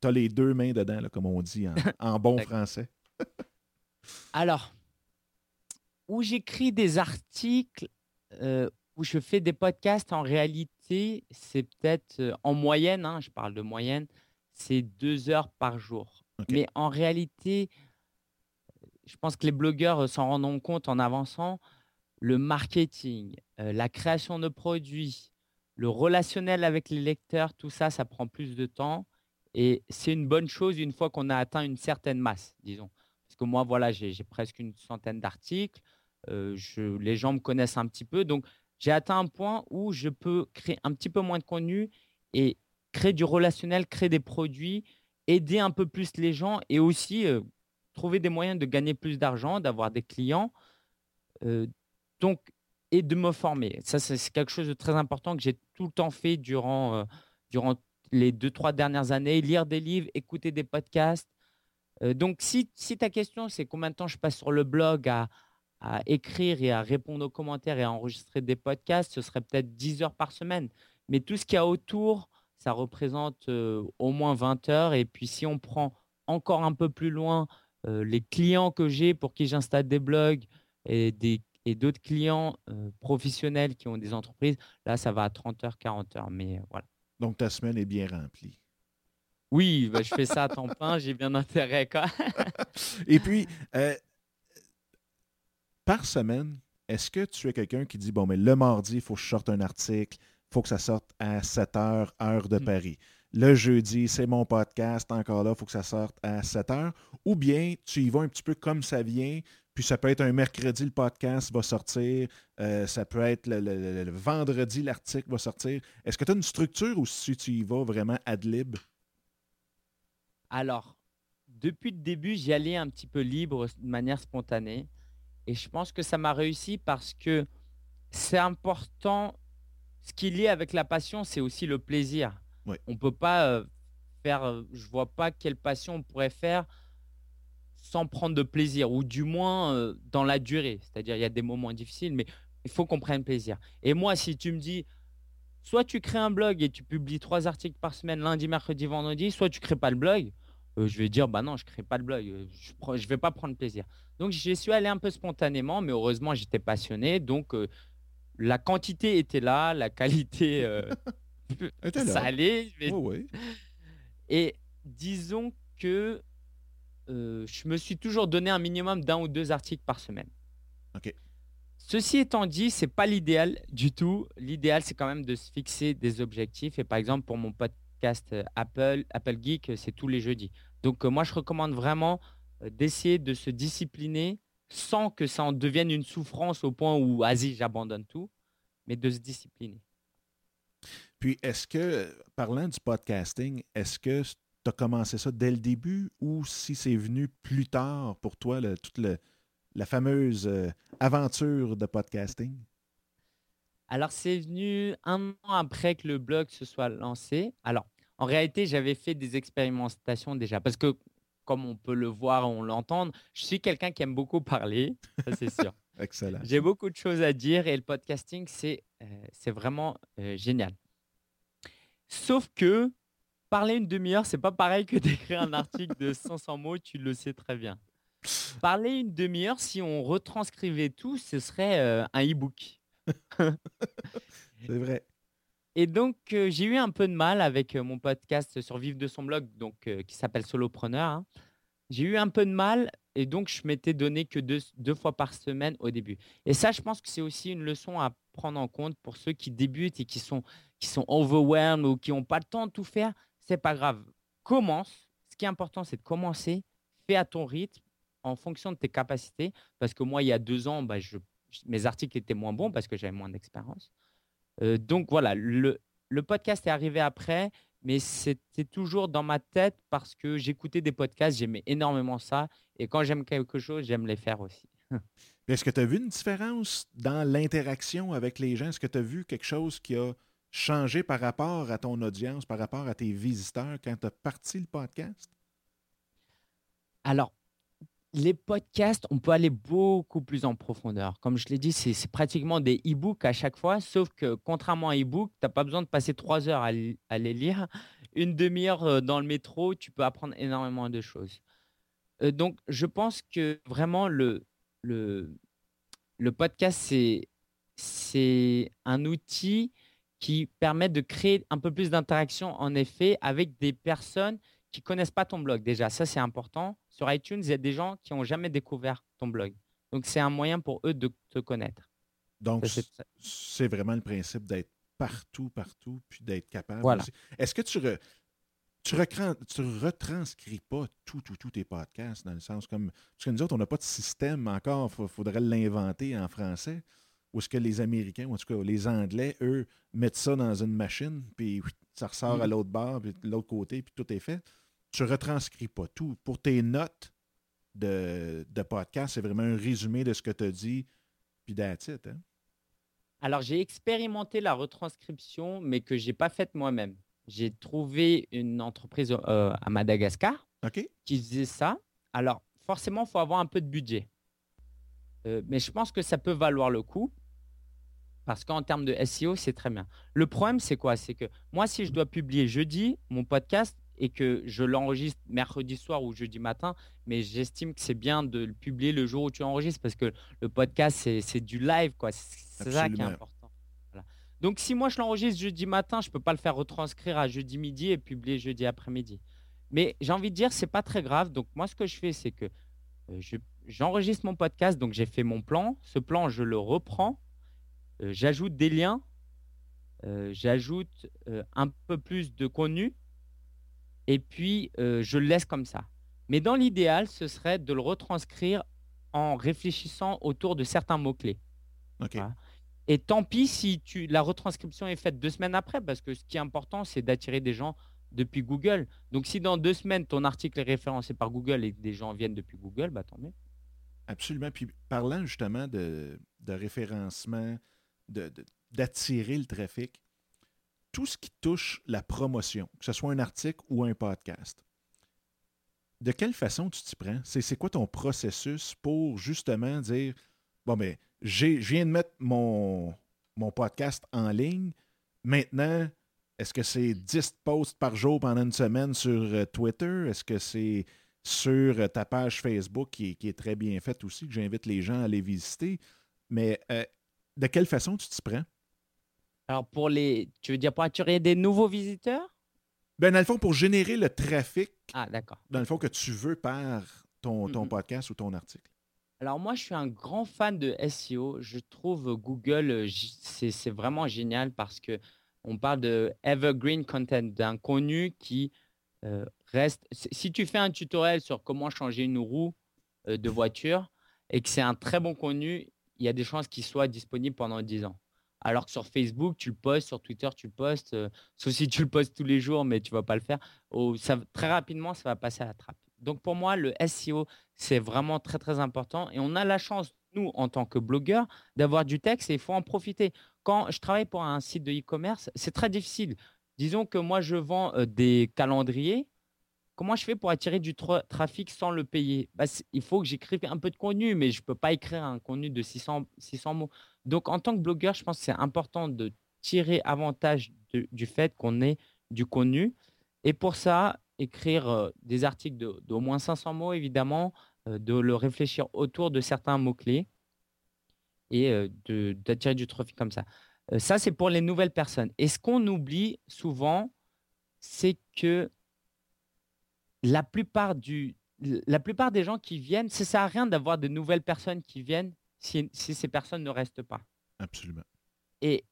tu as les deux mains dedans, là, comme on dit en, en bon français. Alors, où j'écris des articles, euh, où je fais des podcasts, en réalité, c'est peut-être euh, en moyenne, hein, je parle de moyenne, c'est deux heures par jour. Mais en réalité, je pense que les blogueurs s'en rendront compte en avançant, le marketing, euh, la création de produits, le relationnel avec les lecteurs, tout ça, ça prend plus de temps. Et c'est une bonne chose une fois qu'on a atteint une certaine masse, disons. Parce que moi, voilà, j'ai presque une centaine d'articles. Euh, les gens me connaissent un petit peu. Donc, j'ai atteint un point où je peux créer un petit peu moins de contenu et créer du relationnel, créer des produits, aider un peu plus les gens et aussi euh, trouver des moyens de gagner plus d'argent, d'avoir des clients. Euh, donc, et de me former. Ça, c'est quelque chose de très important que j'ai tout le temps fait durant, durant les deux, trois dernières années. Lire des livres, écouter des podcasts, euh, donc, si, ta question, c'est combien de temps je passe sur le blog à, écrire et à répondre aux commentaires et à enregistrer des podcasts, ce serait peut-être 10 heures par semaine. Mais tout ce qu'il y a autour, ça représente euh, au moins 20 heures. Et puis, si on prend encore un peu plus loin euh, les clients que j'ai pour qui j'installe des blogs et, et d'autres clients professionnels qui ont des entreprises, là, ça va à 30 heures, 40 heures. Mais voilà. Donc, ta semaine est bien remplie. Oui, bah, je fais ça à temps plein, j'ai bien intérêt. Quoi. Et puis, euh, par semaine, est-ce que tu es quelqu'un qui dit, bon, mais le mardi, il faut que je sorte un article, il faut que ça sorte à 7 heures, heure de mmh. Paris. Le jeudi, c'est mon podcast, encore là, il faut que ça sorte à 7 heures. Ou bien tu y vas un petit peu comme ça vient, puis ça peut être un mercredi, le podcast va sortir, euh, ça peut être le, vendredi, l'article va sortir. Est-ce que tu as une structure ou si tu y vas vraiment ad lib? Alors, depuis le début, j'y allais un petit peu libre, de manière spontanée. Et je pense que ça m'a réussi parce que c'est important. Ce qui est lié avec la passion, c'est aussi le plaisir. Ouais. On peut pas euh, faire. euh, Je vois pas quelle passion on pourrait faire sans prendre de plaisir, ou du moins euh, dans la durée. C'est-à-dire, il y a des moments difficiles, mais il faut qu'on prenne plaisir. Et moi, si tu me dis, soit tu crées un blog et tu publies trois articles par semaine, lundi, mercredi, vendredi, soit tu crées pas le blog, euh, je vais dire, bah non, je crée pas le blog, euh, je ne je vais pas prendre plaisir. Donc, j'y suis allé un peu spontanément, mais heureusement, j'étais passionné. Donc, euh, la quantité était là, la qualité, euh, était là. oui. et disons que je me suis toujours donné un minimum d'un ou deux articles par semaine. OK. Ceci étant dit, c'est pas l'idéal du tout. L'idéal, c'est quand même de se fixer des objectifs. Et par exemple, pour mon podcast euh, Apple, Apple Geek, euh, c'est tous les jeudis. Donc, euh, moi, je recommande vraiment d'essayer de se discipliner sans que ça en devienne une souffrance au point où, vas-y, j'abandonne tout, mais de se discipliner. Puis, est-ce que, parlant du podcasting, est-ce que tu as commencé ça dès le début ou si c'est venu plus tard pour toi, toute la fameuse aventure de podcasting? Alors, c'est venu un an après que le blog se soit lancé. Alors, en réalité, j'avais fait des expérimentations déjà parce que, comme on peut le voir, on l'entendre, je suis quelqu'un qui aime beaucoup parler, ça c'est sûr. Excellent. J'ai beaucoup de choses à dire et le podcasting, c'est euh, vraiment euh, génial. Sauf que parler une demi-heure, c'est pas pareil que d'écrire un article de 500 mots, tu le sais très bien. Parler une demi-heure, si on retranscrivait tout, ce serait euh, un e-book. C'est vrai. Et donc, euh, j'ai eu un peu de mal avec euh, mon podcast sur Vivre de son blog, donc, euh, qui s'appelle Solopreneur. hein. J'ai eu un peu de mal et donc je m'étais donné que deux, fois par semaine au début. Et ça, je pense que c'est aussi une leçon à prendre en compte pour ceux qui débutent et qui sont, qui sont overwhelmed ou qui n'ont pas le temps de tout faire. C'est pas grave. Commence. Ce qui est important, c'est de commencer. Fais à ton rythme en fonction de tes capacités. Parce que moi, il y a deux ans, bah, je- mes articles étaient moins bons parce que j'avais moins d'expérience. Euh, donc voilà, le, le podcast est arrivé après, mais c'était toujours dans ma tête parce que j'écoutais des podcasts, j'aimais énormément ça. Et quand j'aime quelque chose, j'aime les faire aussi. Est-ce que tu as vu une différence dans l'interaction avec les gens? Est-ce que tu as vu quelque chose qui a changé par rapport à ton audience, par rapport à tes visiteurs quand tu as parti le podcast? Alors, les podcasts, on peut aller beaucoup plus en profondeur. Comme je l'ai dit, c'est pratiquement des e-books à chaque fois, sauf que contrairement à e-book, tu n'as pas besoin de passer trois heures à, les lire. Une demi-heure euh, dans le métro, tu peux apprendre énormément de choses. Euh, donc, je pense que vraiment, le, le, podcast, c'est c'est un outil qui permet de créer un peu plus d'interaction, en effet, avec des personnes qui connaissent pas ton blog. Déjà, ça, c'est important. Sur iTunes, il y a des gens qui n'ont jamais découvert ton blog. Donc, c'est un moyen pour eux de te connaître. Donc, c'est- vraiment le principe d'être partout, partout, puis d'être capable. Voilà. aussi. Est-ce que tu, re- tu, retranscris pas tout, tout, tout tes podcasts dans le sens comme. Parce que nous autres, on n'a pas de système encore, il faudrait l'inventer en français. Ou est-ce que les Américains, ou en tout cas les Anglais, eux, mettent ça dans une machine, puis ça ressort à Mhm. l'autre bord, puis de l'autre côté, puis tout est fait? Tu retranscris pas tout. Pour tes notes de, de podcast, c'est vraiment un résumé de ce que tu as dit, puis it, hein? Alors, j'ai expérimenté la retranscription, mais que j'ai pas faite moi-même. J'ai trouvé une entreprise euh, à Madagascar qui faisait ça. Alors, forcément, il faut avoir un peu de budget. Euh, mais je pense que ça peut valoir le coup parce qu'en termes de SEO, c'est très bien. Le problème, c'est quoi? C'est que moi, si je dois publier jeudi mon podcast et que je l'enregistre mercredi soir ou jeudi matin, mais j'estime que c'est bien de le publier le jour où tu enregistres parce que le podcast, c'est du live, quoi. C'est ça qui est important. Voilà. Donc, si moi, je l'enregistre jeudi matin, je ne peux pas le faire retranscrire à jeudi midi et publier jeudi après-midi. Mais j'ai envie de dire, c'est pas très grave. Donc, moi, ce que je fais, c'est que euh, je- j'enregistre mon podcast. Donc, j'ai fait mon plan. Ce plan, je le reprends. Euh, j'ajoute des liens. Euh, j'ajoute un peu plus de contenu. Et puis, euh, je le laisse comme ça. Mais dans l'idéal, ce serait de le retranscrire en réfléchissant autour de certains mots-clés. OK. Voilà. Et tant pis si tu, la retranscription est faite deux semaines après, parce que ce qui est important, c'est d'attirer des gens depuis Google. Donc, si dans deux semaines, ton article est référencé par Google et que des gens viennent depuis Google, bah, tant mieux. Absolument. Puis parlant justement de, de référencement, d'attirer le trafic, tout ce qui touche la promotion, que ce soit un article ou un podcast, de quelle façon tu t'y prends? C'est quoi ton processus pour justement dire Bon, mais ben, je viens de mettre mon, mon podcast en ligne. Maintenant, est-ce que c'est 10 posts par jour pendant une semaine sur euh, Twitter? Est-ce que c'est sur euh, ta page Facebook qui est, très bien faite aussi, que j'invite les gens à aller visiter? Mais euh, de quelle façon tu t'y prends? Alors, pour les. Tu veux dire pour attirer des nouveaux visiteurs? Ben, dans le fond, pour générer le trafic. Ah, d'accord. Dans le fond, que tu veux par ton, ton podcast ou ton article. Alors moi, je suis un grand fan de SEO. Je trouve Google, c'est vraiment génial parce que on parle de evergreen content, d'un contenu qui reste. Si tu fais un tutoriel sur comment changer une roue de voiture et que c'est un très bon contenu, il y a des chances qu'il soit disponible pendant 10 ans. Alors que sur Facebook, tu le postes, sur Twitter, tu le postes, sauf si tu le postes tous les jours, mais tu ne vas pas le faire. très rapidement, ça va passer à la trappe. Donc pour moi, le SEO, c'est vraiment très très important. Et on a la chance, nous, en tant que blogueurs, d'avoir du texte et il faut en profiter. Quand je travaille pour un site de e-commerce, c'est très difficile. Disons que moi, je vends des calendriers. Comment je fais pour attirer du trafic sans le payer? Bah, Il faut que j'écrive un peu de contenu, mais je ne peux pas écrire un contenu de 600, 600 mots. Donc, en tant que blogueur, je pense que c'est important de tirer avantage du fait qu'on ait du contenu. Et pour ça, écrire des articles d'au moins 500 mots, évidemment, de le réfléchir autour de certains mots-clés et d'attirer du trafic comme ça. ça, c'est pour les nouvelles personnes. Et ce qu'on oublie souvent, c'est que la plupart, du, la plupart des gens qui viennent, ça ne sert à rien d'avoir de nouvelles personnes qui viennent si, si ces personnes ne restent pas. Absolument. Et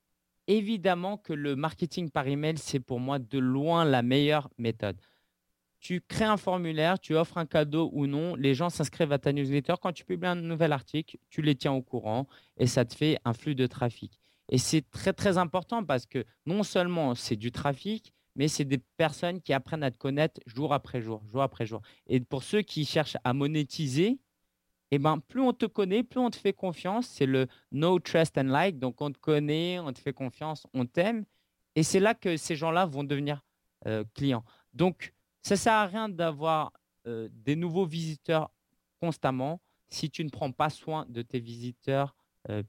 évidemment que le marketing par email, c'est pour moi de loin la meilleure méthode tu crées un formulaire, tu offres un cadeau ou non, les gens s'inscrivent à ta newsletter. Quand tu publies un nouvel article, tu les tiens au courant et ça te fait un flux de trafic. Et c'est très très important parce que non seulement c'est du trafic, mais c'est des personnes qui apprennent à te connaître jour après jour, jour après jour. Et pour ceux qui cherchent à monétiser, eh ben, plus on te connaît, plus on te fait confiance. C'est le no trust and like. Donc on te connaît, on te fait confiance, on t'aime. Et c'est là que ces gens-là vont devenir euh, clients. Donc ça ne sert à rien d'avoir des nouveaux visiteurs constamment si tu ne prends pas soin de tes visiteurs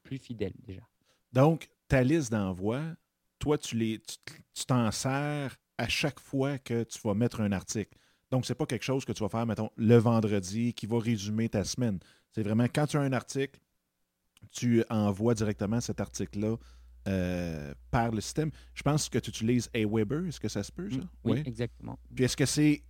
plus fidèles déjà. Donc, ta liste d'envoi, toi, tu t'en sers à chaque fois que tu vas mettre un article. Donc, ce n'est pas quelque chose que tu vas faire, mettons, le vendredi qui va résumer ta semaine. C'est vraiment quand tu as un article, tu envoies directement cet article-là euh, par le système. Je pense que tu utilises Aweber. Est-ce que ça se peut, ça? Oui, exactement. Puis est-ce que c'est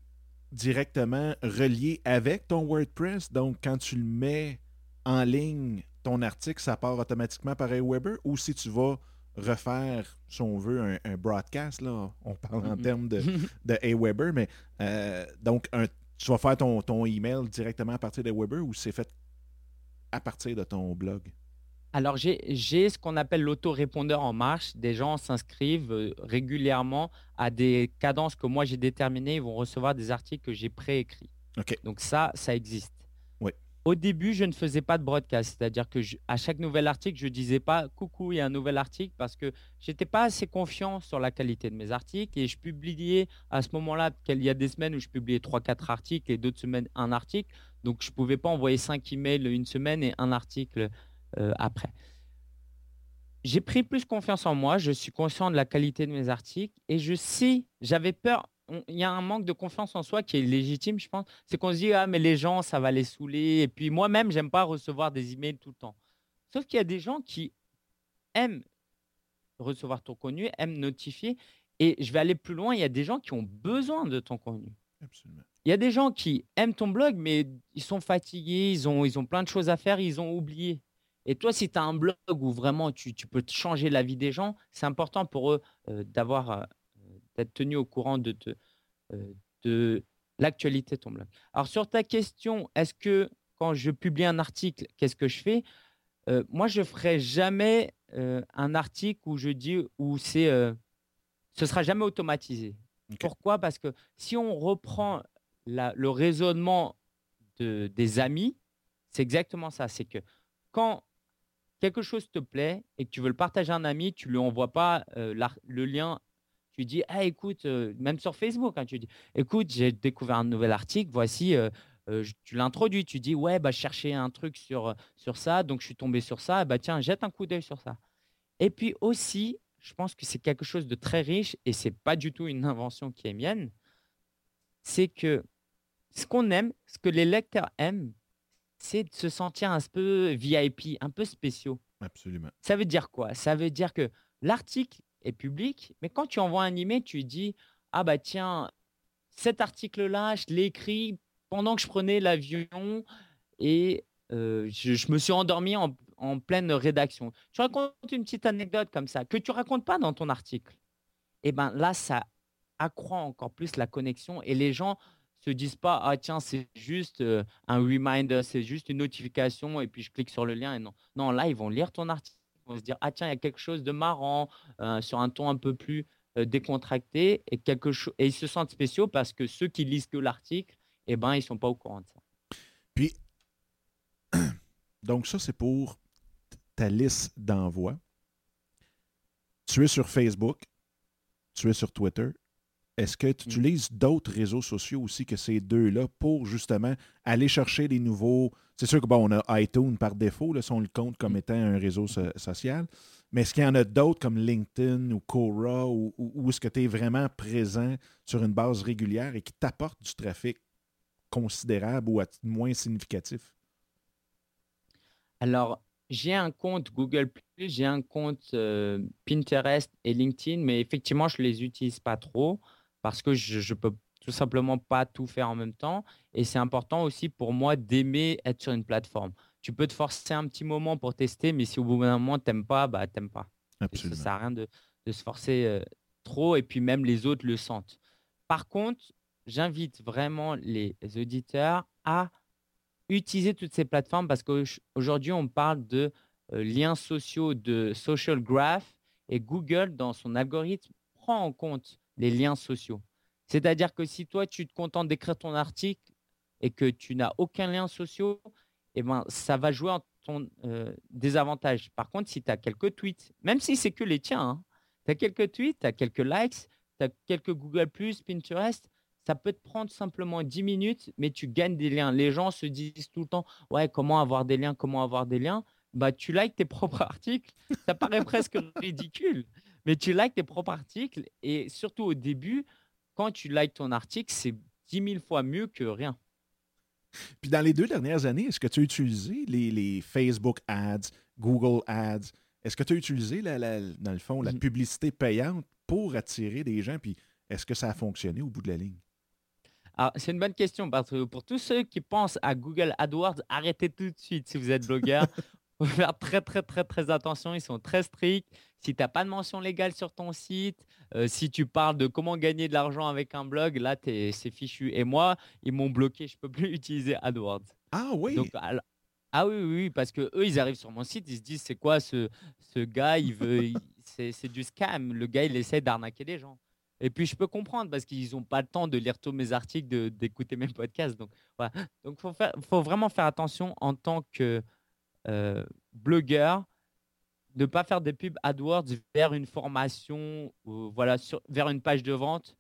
directement relié avec ton WordPress? Donc, quand tu le mets en ligne, ton article, ça part automatiquement par Aweber? Ou si tu vas refaire, si on veut, un, broadcast, là, on parle en termes de, de Aweber, mais euh, donc, tu vas faire ton, ton email directement à partir d'Aweber ou c'est fait à partir de ton blog? Alors, j'ai ce qu'on appelle l'autorépondeur en marche. Des gens s'inscrivent euh, régulièrement à des cadences que moi j'ai déterminées. Ils vont recevoir des articles que j'ai préécrits. Donc ça, ça existe. Au début, je ne faisais pas de broadcast, c'est-à-dire que à chaque nouvel article, je disais pas coucou, il y a un nouvel article parce que je n'étais pas assez confiant sur la qualité de mes articles et je publiais à ce moment-là, il y a des semaines où je publiais 3-4 articles et d'autres semaines un article. Donc je pouvais pas envoyer 5 emails une semaine et un article euh, après. J'ai pris plus confiance en moi, je suis conscient de la qualité de mes articles et je sais, j'avais peur, il y a un manque de confiance en soi qui est légitime, je pense. C'est qu'on se dit, ah, mais les gens, ça va les saouler. Et puis moi-même, j'aime pas recevoir des emails tout le temps. Sauf qu'il y a des gens qui aiment recevoir ton contenu, aiment notifier. Et je vais aller plus loin, il y a des gens qui ont besoin de ton contenu. Absolument. Il y a des gens qui aiment ton blog, mais ils sont fatigués, ils ont, ils ont plein de choses à faire, ils ont oublié. Et toi, si tu as un blog où vraiment tu, peux changer la vie des gens, c'est important pour eux euh, d'avoir euh, d'être tenu au courant de, euh, de l'actualité de ton blog. Alors sur ta question, est-ce que quand je publie un article, qu'est-ce que je fais? Moi, je ne ferai jamais un article où je dis où c'est ce sera jamais automatisé. Pourquoi? Parce que si on reprend le raisonnement de, des amis, c'est exactement ça. C'est que quand quelque chose te plaît et que tu veux le partager à un ami, tu lui envoies pas le lien. Tu dis, ah, écoute, même sur Facebook, hein, tu dis, écoute, j'ai découvert un nouvel article, voici, tu l'introduis, tu dis, ouais, bah, chercher un truc sur, sur ça, donc je suis tombé sur ça, bah, tiens, jette un coup d'œil sur ça. Et puis aussi, je pense que c'est quelque chose de très riche et c'est pas du tout une invention qui est mienne. C'est que ce qu'on aime, ce que les lecteurs aiment, c'est de se sentir un peu VIP, un peu spéciaux. Absolument. Ça veut dire quoi? Ça veut dire que l'article public, mais quand tu envoies un email, tu dis Ah bah tiens, cet article-là, je l'ai écrit pendant que je prenais l'avion et euh, je, me suis endormi en, en, pleine rédaction. Tu racontes une petite anecdote comme ça, que tu racontes pas dans ton article. Et ben là, ça accroît encore plus la connexion et les gens se disent pas ah tiens c'est juste euh, un reminder, c'est juste une notification et puis je clique sur le lien et non. Non, là ils vont lire ton article, vont se dire ah tiens il y a quelque chose de marrant euh, sur un ton un peu plus euh, décontracté et ils se sentent spéciaux parce que ceux qui lisent que l'article, eh ben ils sont pas au courant de ça. Puis donc ça c'est pour ta liste d'envoi. Tu es sur Facebook, tu es sur Twitter, est-ce que tu mm. utilises d'autres réseaux sociaux aussi que ces deux-là pour justement aller chercher des nouveaux? C'est sûr que bon, on a iTunes par défaut, là, si on le compte comme mm. étant un réseau social. Mais est-ce qu'il y en a d'autres comme LinkedIn ou Quora ou, est-ce que tu es vraiment présent sur une base régulière et qui t'apporte du trafic considérable ou moins significatif? Alors, j'ai un compte Google j'ai un compte euh, Pinterest et LinkedIn, mais effectivement, je ne les utilise pas trop parce que je ne peux tout simplement pas tout faire en même temps. Et c'est important aussi pour moi d'aimer être sur une plateforme. Tu peux te forcer un petit moment pour tester, mais si au bout d'un moment, tu n'aimes pas, bah, tu n'aimes pas. Absolument. Ça ne sert à rien de, se forcer euh, trop et puis même les autres le sentent. Par contre, j'invite vraiment les auditeurs à utiliser toutes ces plateformes parce qu'aujourd'hui, on parle de euh, liens sociaux, de social graph et Google, dans son algorithme, prend en compte les liens sociaux. C'est-à-dire que si toi, tu te contentes d'écrire ton article et que tu n'as aucun lien social, eh ben, ça va jouer en ton euh, désavantage. Par contre, si tu as quelques tweets, même si c'est que les tiens, hein, tu as quelques tweets, tu as quelques likes, tu as quelques Google, Pinterest, ça peut te prendre simplement 10 minutes, mais tu gagnes des liens. Les gens se disent tout le temps Ouais, comment avoir des liens Comment avoir des liens? Bah, Tu likes tes propres articles. Ça paraît presque ridicule mais tu likes tes propres articles et surtout au début, quand tu likes ton article, c'est 10 000 fois mieux que rien. Puis dans les deux dernières années, est-ce que tu as utilisé les, Facebook Ads, Google Ads? Est-ce que tu as utilisé, dans le fond, la mm. publicité payante pour attirer des gens? Puis est-ce que ça a fonctionné au bout de la ligne? Alors, c'est une bonne question parce que pour tous ceux qui pensent à Google AdWords, arrêtez tout de suite si vous êtes blogueur. Faut faire très, très, très, très attention. Ils sont très stricts. Si tu n'as pas de mention légale sur ton site, euh, si tu parles de comment gagner de l'argent avec un blog, là, c'est fichu. Et moi, ils m'ont bloqué. Je ne peux plus utiliser AdWords. Ah oui Ah oui, oui, parce que eux, ils arrivent sur mon site, ils se disent c'est quoi ce, ce gars Il veut, c'est du scam. Le gars, il essaie d'arnaquer les gens. Et puis je peux comprendre parce qu'ils n'ont pas le temps de lire tous mes articles, d'écouter mes podcasts. Donc voilà. Donc faut faut vraiment faire attention en tant que euh, blogueur, ne pas faire des pubs AdWords vers une formation, ou voilà, sur, vers une page de vente,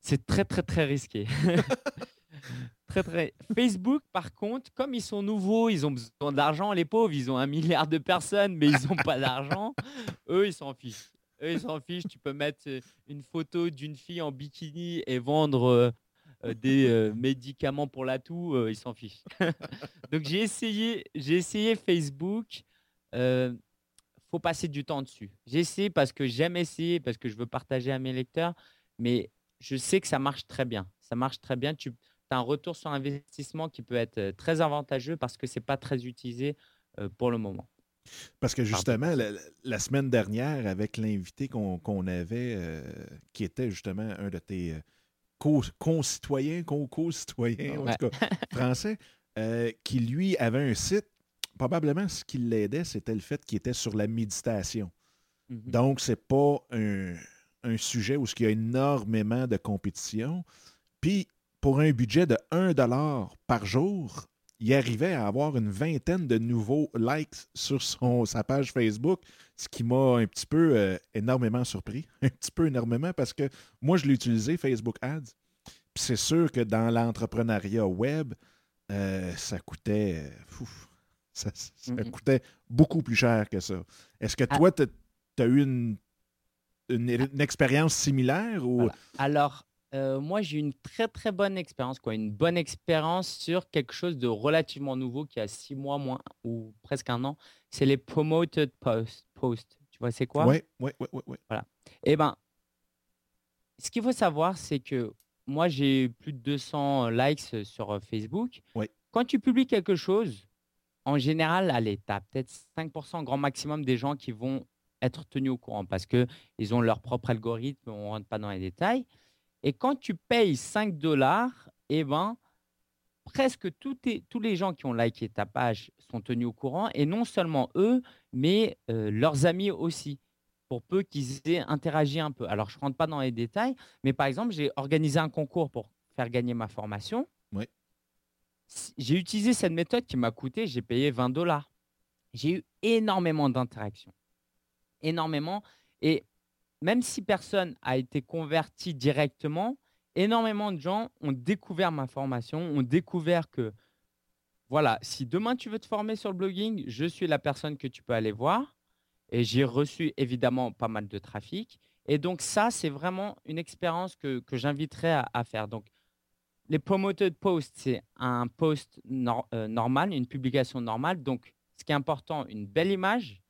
c'est très très très risqué. très très. Facebook, par contre, comme ils sont nouveaux, ils ont besoin d'argent, les pauvres, ils ont un milliard de personnes, mais ils n'ont pas d'argent. Eux, ils s'en fichent. Eux, ils s'en fichent. Tu peux mettre une photo d'une fille en bikini et vendre euh, euh, des euh, médicaments pour la toux, euh, ils s'en fichent. Donc j'ai essayé, j'ai essayé Facebook. Faut passer du temps dessus. J'ai essayé parce que j'aime essayer, parce que je veux partager à mes lecteurs, mais je sais que ça marche très bien. Ça marche très bien. Tu as un retour sur investissement qui peut être très avantageux parce que c'est pas très utilisé pour le moment. Parce que justement, la, semaine dernière, avec l'invité qu'on avait, qui était justement un de tes concitoyen, co-citoyen, en tout cas, français, euh, qui lui avait un site. Probablement, ce qui l'aidait, c'était le fait qu'il était sur la méditation. Mm-hmm. Donc, c'est pas un, sujet où il y a énormément de compétition. Puis, pour un budget de 1 par jour, il arrivait à avoir une vingtaine de nouveaux likes sur son, sa page Facebook, ce qui m'a un petit peu euh, énormément surpris. Un petit peu énormément parce que moi, je l'ai utilisé, Facebook Ads. Puis c'est sûr que dans l'entrepreneuriat web, euh, ça coûtait. Ça, mm-hmm. coûtait beaucoup plus cher que ça. Est-ce que ah. toi, tu as eu une, une, expérience similaire ou... Alors, euh, moi, j'ai eu une très très bonne expérience, quoi. Une bonne expérience sur quelque chose de relativement nouveau qui a six mois moins ou presque un an. C'est les promoted posts. Post. Tu vois, c'est quoi? Oui, oui, oui, oui. Voilà. Eh ben, ce qu'il faut savoir, c'est que moi, j'ai plus de 200 likes sur euh, Facebook. Oui. Quand tu publies quelque chose, en général, allez, tu as peut-être 5% grand maximum des gens qui vont être tenus au courant parce qu'ils ont leur propre algorithme, on ne rentre pas dans les détails. Et quand tu payes 5 dollars, eh ben, presque tous les gens qui ont liké ta page sont tenus au courant, et non seulement eux, mais euh, leurs amis aussi, pour peu qu'ils aient interagi un peu. Alors, je ne rentre pas dans les détails, mais par exemple, j'ai organisé un concours pour faire gagner ma formation. J'ai utilisé cette méthode qui m'a coûté, j'ai payé 20 dollars. J'ai eu énormément d'interactions. Énormément. Et même si personne a été converti directement, énormément de gens ont découvert ma formation, ont découvert que, voilà, si demain tu veux te former sur le blogging, je suis la personne que tu peux aller voir. Et j'ai reçu évidemment pas mal de trafic. Et donc ça, c'est vraiment une expérience que, que j'inviterais à, faire. Donc, les promoted posts, c'est un post euh, normal, une publication normale. Donc, ce qui est important, une belle image,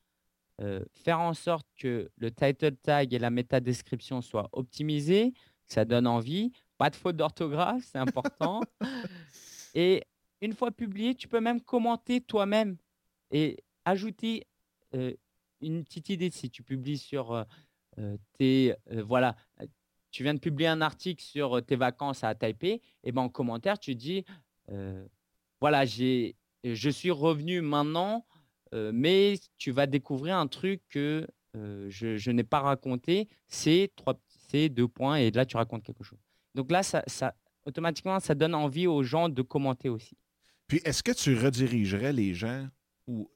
euh, faire en sorte que le title tag et la méta description soient optimisés, que ça donne envie. Pas de faute d'orthographe, c'est important. et une fois publié, tu peux même commenter toi-même et ajouter euh, une petite idée. Si tu publies sur euh, tes. voilà, tu viens de publier un article sur tes vacances à Taipei, et ben en commentaire, tu dis voilà, j'ai, je suis revenu maintenant mais tu vas découvrir un truc que je, n'ai pas raconté, c'est trois, c'est deux points, et là, tu racontes quelque chose. Donc là, ça, automatiquement, ça donne envie aux gens de commenter aussi. Puis, est-ce que tu redirigerais les gens ou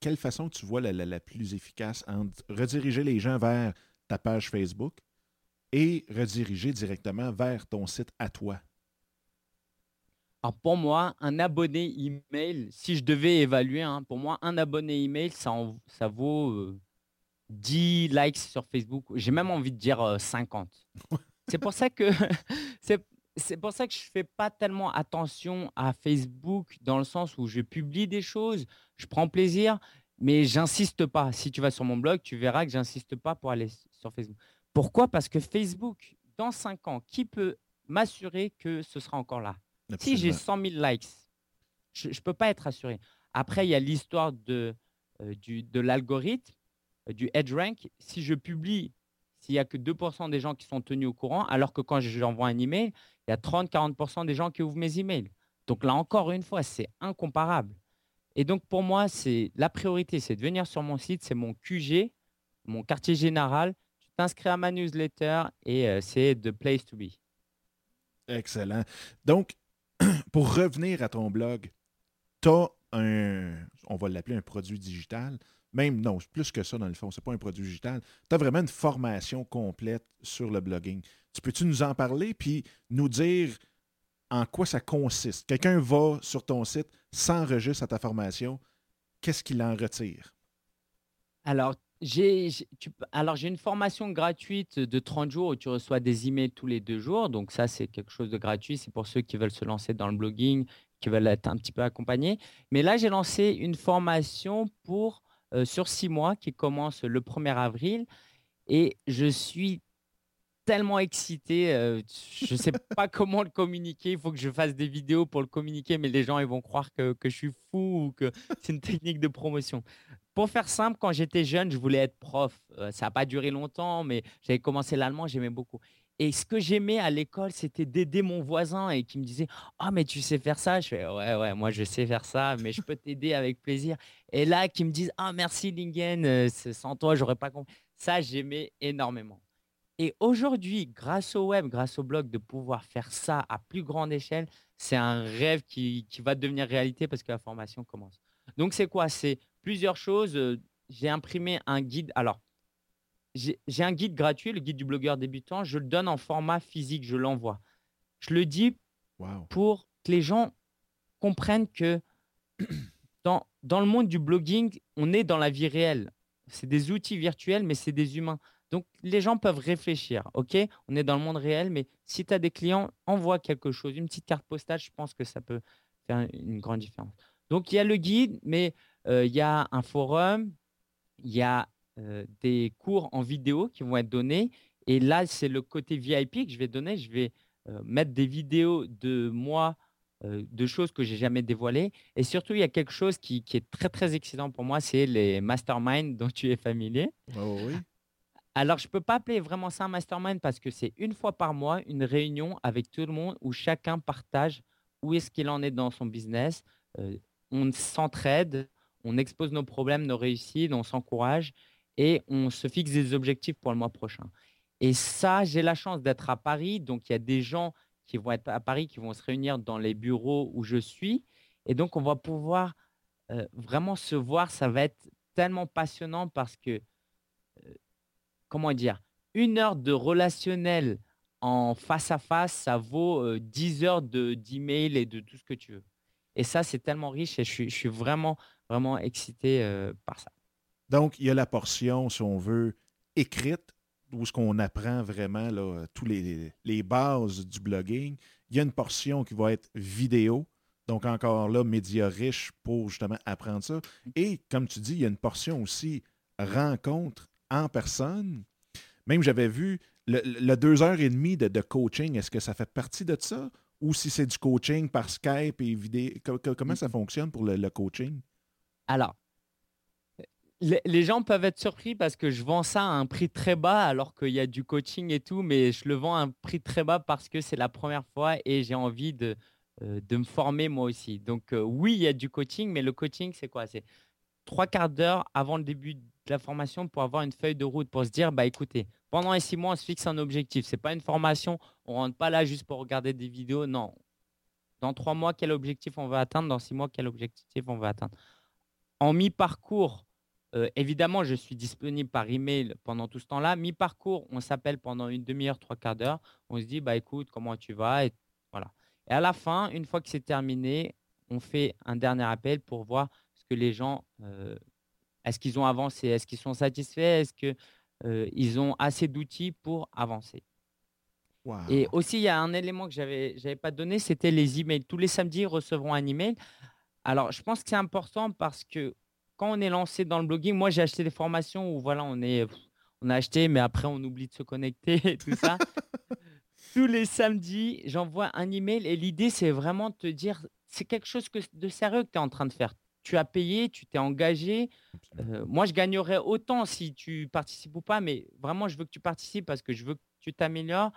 quelle façon tu vois la, la, plus efficace entre rediriger les gens vers ta page Facebook et rediriger directement vers ton site à toi? Alors pour moi, un abonné email, si je devais évaluer, hein, pour moi, un abonné email, ça, ça vaut 10 euh, likes sur Facebook. J'ai même envie de dire 50. Euh, c'est pour ça que c'est pour ça que je fais pas tellement attention à Facebook dans le sens où je publie des choses, je prends plaisir, mais j'insiste pas. Si tu vas sur mon blog, tu verras que j'insiste pas pour aller sur Facebook. Pourquoi? Parce que Facebook, dans 5 ans, qui peut m'assurer que ce sera encore là? Si j'ai 100 000 likes, je ne peux pas être assuré. Après, il y a l'histoire de, euh, de l'algorithme, euh, du du rank. Si je publie, s'il n'y a que 2% des gens qui sont tenus au courant, alors que quand j'envoie un email, il y a 30-40% des gens qui ouvrent mes emails. Donc là, encore une fois, c'est incomparable. Et donc, pour moi, c'est la priorité, c'est de venir sur mon site, c'est mon QG, mon quartier général. Tu t'inscris à ma newsletter et euh, c'est the place to be. Excellent. Donc, pour revenir à ton blog, tu as un, on va l'appeler un produit digital. Même, non, plus que ça dans le fond, c'est pas un produit digital. Tu as vraiment une formation complète sur le blogging. Tu peux-tu nous en parler puis nous dire en quoi ça consiste? Quelqu'un va sur ton site, s'enregistre à ta formation, qu'est-ce qu'il en retire? Alors, j'ai, alors j'ai une formation gratuite de 30 jours où tu reçois des emails tous les deux jours. Donc ça, c'est quelque chose de gratuit. C'est pour ceux qui veulent se lancer dans le blogging, qui veulent être un petit peu accompagnés. Mais là, j'ai lancé une formation pour euh, sur six mois qui commence le 1er avril. Et je suis tellement excité. Euh, je ne sais pas comment le communiquer. Il faut que je fasse des vidéos pour le communiquer, mais les gens ils vont croire que, que je suis fou ou que c'est une technique de promotion. Pour faire simple, quand j'étais jeune, je voulais être prof. Euh, ça n'a pas duré longtemps, mais j'avais commencé l'allemand, j'aimais beaucoup. Et ce que j'aimais à l'école, c'était d'aider mon voisin et qui me disait Ah, mais tu sais faire ça? Je fais Ouais, ouais, moi je sais faire ça, mais je peux t'aider avec plaisir. Et là, qui me disent Ah, merci Lingen, euh, sans toi, j'aurais pas compris. Ça, j'aimais énormément. Et aujourd'hui, grâce au web, grâce au blog, de pouvoir faire ça à plus grande échelle, c'est un rêve qui, va devenir réalité parce que la formation commence. Donc, c'est quoi? C'est plusieurs choses. J'ai imprimé un guide. Alors, j'ai un guide gratuit, le guide du blogueur débutant. Je le donne en format physique, je l'envoie. Je le dis pour que les gens comprennent que dans, dans le monde du blogging, on est dans la vie réelle. C'est des outils virtuels, mais c'est des humains. Donc, les gens peuvent réfléchir. OK, on est dans le monde réel, mais si tu as des clients, envoie quelque chose, une petite carte postale, je pense que ça peut faire une grande différence. Donc, il y a le guide, mais euh, il y a un forum, il y a euh, des cours en vidéo qui vont être donnés. Et là, c'est le côté VIP que je vais donner. Je vais euh, mettre des vidéos de moi, de choses que j'ai jamais dévoilées. Et surtout, il y a quelque chose qui, est très, très excitant pour moi, c'est les masterminds dont tu es familier. Oh oui. Alors, je ne peux pas appeler vraiment ça un mastermind parce que c'est une fois par mois une réunion avec tout le monde où chacun partage où est-ce qu'il en est dans son business. Euh, on s'entraide, on expose nos problèmes, nos réussites, on s'encourage et on se fixe des objectifs pour le mois prochain. Et ça, j'ai la chance d'être à Paris. Donc, il y a des gens qui vont être à Paris, qui vont se réunir dans les bureaux où je suis. Et donc, on va pouvoir euh, vraiment se voir. Ça va être tellement passionnant parce que comment dire, une heure de relationnel en face à face, ça vaut 10 heures d'email et de tout ce que tu veux. Et ça, c'est tellement riche et je suis, vraiment, vraiment excité par ça. Donc, il y a la portion, si on veut, écrite, où ce qu'on apprend vraiment là, tous les, les, bases du blogging. Il y a une portion qui va être vidéo. Donc, encore là, média riche pour justement apprendre ça. Et comme tu dis, il y a une portion aussi rencontre en personne. Même j'avais vu le, deux heures et demie de, coaching, est-ce que ça fait partie de ça? Ou si c'est du coaching par Skype et vidéo, comment ça fonctionne pour le, coaching? Alors, les, gens peuvent être surpris parce que je vends ça à un prix très bas alors qu'il y a du coaching et tout, mais je le vends à un prix très bas parce que c'est la première fois et j'ai envie de, euh, de me former moi aussi. Donc euh, oui, il y a du coaching, mais le coaching, c'est quoi? C'est trois quarts d'heure avant le début la formation pour avoir une feuille de route, pour se dire, bah écoutez, pendant les six mois, on se fixe un objectif. Ce n'est pas une formation, on ne rentre pas là juste pour regarder des vidéos. Non. Dans trois mois, quel objectif on va atteindre? Dans six mois, quel objectif on va atteindre? En mi-parcours, euh, évidemment, je suis disponible par email pendant tout ce temps-là. Mi-parcours, on s'appelle pendant une demi-heure, trois quarts d'heure. On se dit, bah écoute, comment tu vas et, voilà. et à la fin, une fois que c'est terminé, on fait un dernier appel pour voir ce que les gens euh, est-ce qu'ils ont avancé? Est-ce qu'ils sont satisfaits? Est-ce qu'ils ont assez d'outils pour avancer? Et aussi, il y a un élément que je n'avais pas donné, c'était les emails. Tous les samedis, ils recevront un email. Alors, je pense que c'est important parce que quand on est lancé dans le blogging, moi, j'ai acheté des formations où voilà, on est, on a acheté, mais après, on oublie de se connecter et tout ça. Tous les samedis, j'envoie un email et l'idée, c'est vraiment de te dire, c'est quelque chose de sérieux que tu es en train de faire tu as payé, tu t'es engagé. moi, je gagnerais autant si tu participes ou pas, mais vraiment, je veux que tu participes parce que je veux que tu t'améliores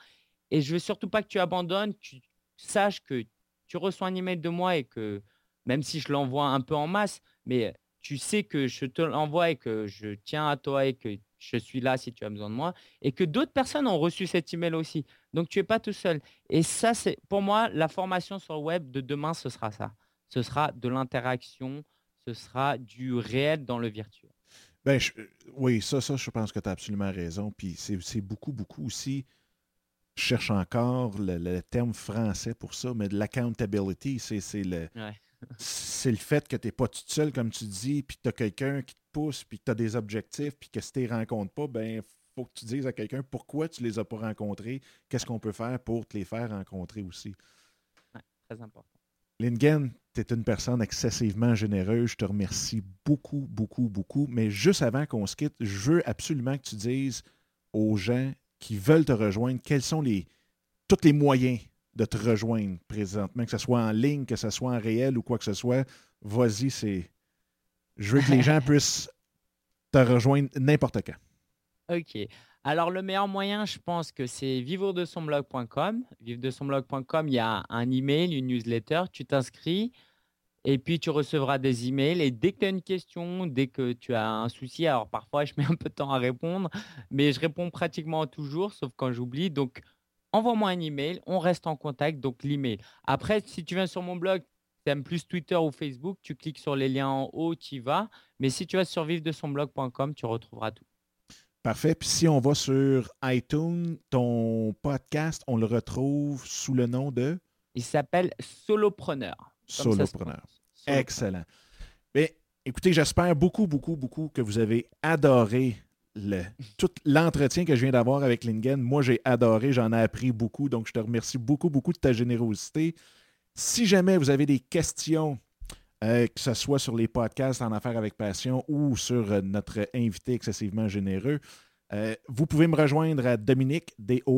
et je veux surtout pas que tu abandonnes. Tu saches que tu reçois un email de moi et que même si je l'envoie un peu en masse, mais tu sais que je te l'envoie et que je tiens à toi et que je suis là si tu as besoin de moi et que d'autres personnes ont reçu cet email aussi. Donc tu es pas tout seul. Et ça, c'est pour moi la formation sur le web de demain, ce sera ça. Ce sera de l'interaction, ce sera du réel dans le virtuel. Ben, oui, ça, ça, je pense que tu as absolument raison. Puis c'est beaucoup, beaucoup aussi. Je cherche encore le, terme français pour ça, mais de l'accountability, c'est le, c'est le fait que tu n'es pas tout seul, comme tu dis, puis tu as quelqu'un qui te pousse, puis que tu as des objectifs, puis que si tu ne les rencontres pas, ben faut que tu dises à quelqu'un pourquoi tu ne les as pas rencontrés, qu'est-ce qu'on peut faire pour te les faire rencontrer aussi. très important. Lingen, tu es une personne excessivement généreuse. Je te remercie beaucoup, beaucoup, beaucoup. Mais juste avant qu'on se quitte, je veux absolument que tu dises aux gens qui veulent te rejoindre quels sont les tous les moyens de te rejoindre présentement, que ce soit en ligne, que ce soit en réel ou quoi que ce soit. Vas-y, c'est. Je veux que les gens puissent te rejoindre n'importe quand. OK. Alors, le meilleur moyen, je pense que c'est vivre de son blog.com. Vivre de son blog.com, il y a un email, une newsletter. Tu t'inscris et puis tu recevras des emails. Et dès que tu as une question, dès que tu as un souci, alors parfois je mets un peu de temps à répondre, mais je réponds pratiquement toujours, sauf quand j'oublie. Donc, envoie-moi un email, on reste en contact, donc l'email. Après, si tu viens sur mon blog, tu aimes plus Twitter ou Facebook, tu cliques sur les liens en haut, tu y vas. Mais si tu vas sur vivre-de-son-blog.com, tu retrouveras tout. Parfait. Puis si on va sur iTunes, ton podcast, on le retrouve sous le nom de? Il s'appelle Solopreneur. Solopreneur. Excellent. Mais écoutez, j'espère beaucoup, beaucoup, beaucoup que vous avez adoré tout l'entretien que je viens d'avoir avec Lingen. Moi, j'ai adoré, j'en ai appris beaucoup. Donc, je te remercie beaucoup, beaucoup de ta générosité. Si jamais vous avez des questions, euh, que ce soit sur les podcasts en affaires avec passion ou sur euh, notre invité excessivement généreux, euh, vous pouvez me rejoindre à Dominique, D-O-M-I-N-I-C,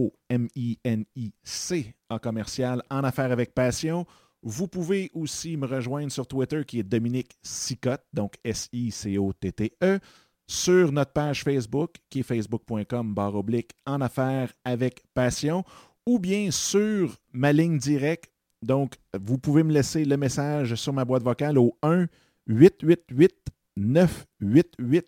en commercial, en affaires avec passion. Vous pouvez aussi me rejoindre sur Twitter qui est Dominique Sicotte, donc S-I-C-O-T-T-E, sur notre page Facebook qui est facebook.com barre oblique en affaires avec passion, ou bien sur ma ligne directe. Donc, vous pouvez me laisser le message sur ma boîte vocale au 1 888 988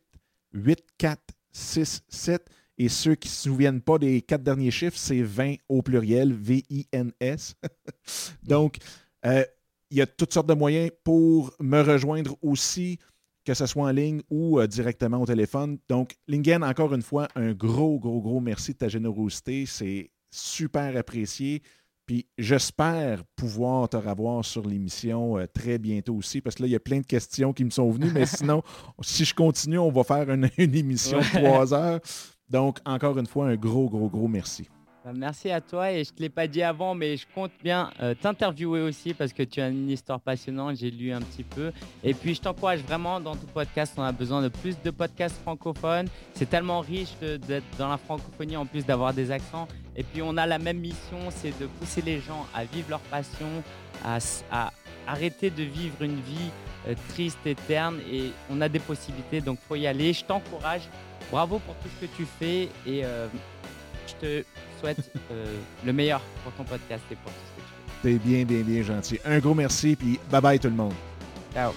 8467 et ceux qui ne se souviennent pas des quatre derniers chiffres, c'est 20 au pluriel, V-I-N-S. Donc, euh, il y a toutes sortes de moyens pour me rejoindre aussi, que ce soit en ligne ou euh, directement au téléphone. Donc, Lingen, encore une fois, un gros, gros, gros merci de ta générosité. C'est super apprécié. Puis j'espère pouvoir te revoir sur l'émission euh, très bientôt aussi, parce que là, il y a plein de questions qui me sont venues, mais sinon, si je continue, on va faire une, émission de trois heures. Donc, encore une fois, un gros, gros, gros merci. Bah, merci à toi et je ne te l'ai pas dit avant, mais je compte bien euh, t'interviewer aussi parce que tu as une histoire passionnante, j'ai lu un petit peu. Et puis je t'encourage vraiment dans ton podcast, on a besoin de plus de podcasts francophones. C'est tellement riche d'être dans la francophonie en plus d'avoir des accents. Et puis on a la même mission, c'est de pousser les gens à vivre leur passion, à, arrêter de vivre une vie euh, triste et terne. Et on a des possibilités, donc faut y aller. Je t'encourage. Bravo pour tout ce que tu fais et euh, je te souhaite euh, le meilleur pour ton podcast et pour tout ce que tu fais. T'es bien, bien, bien gentil. Un gros merci, puis bye bye tout le monde. Ciao.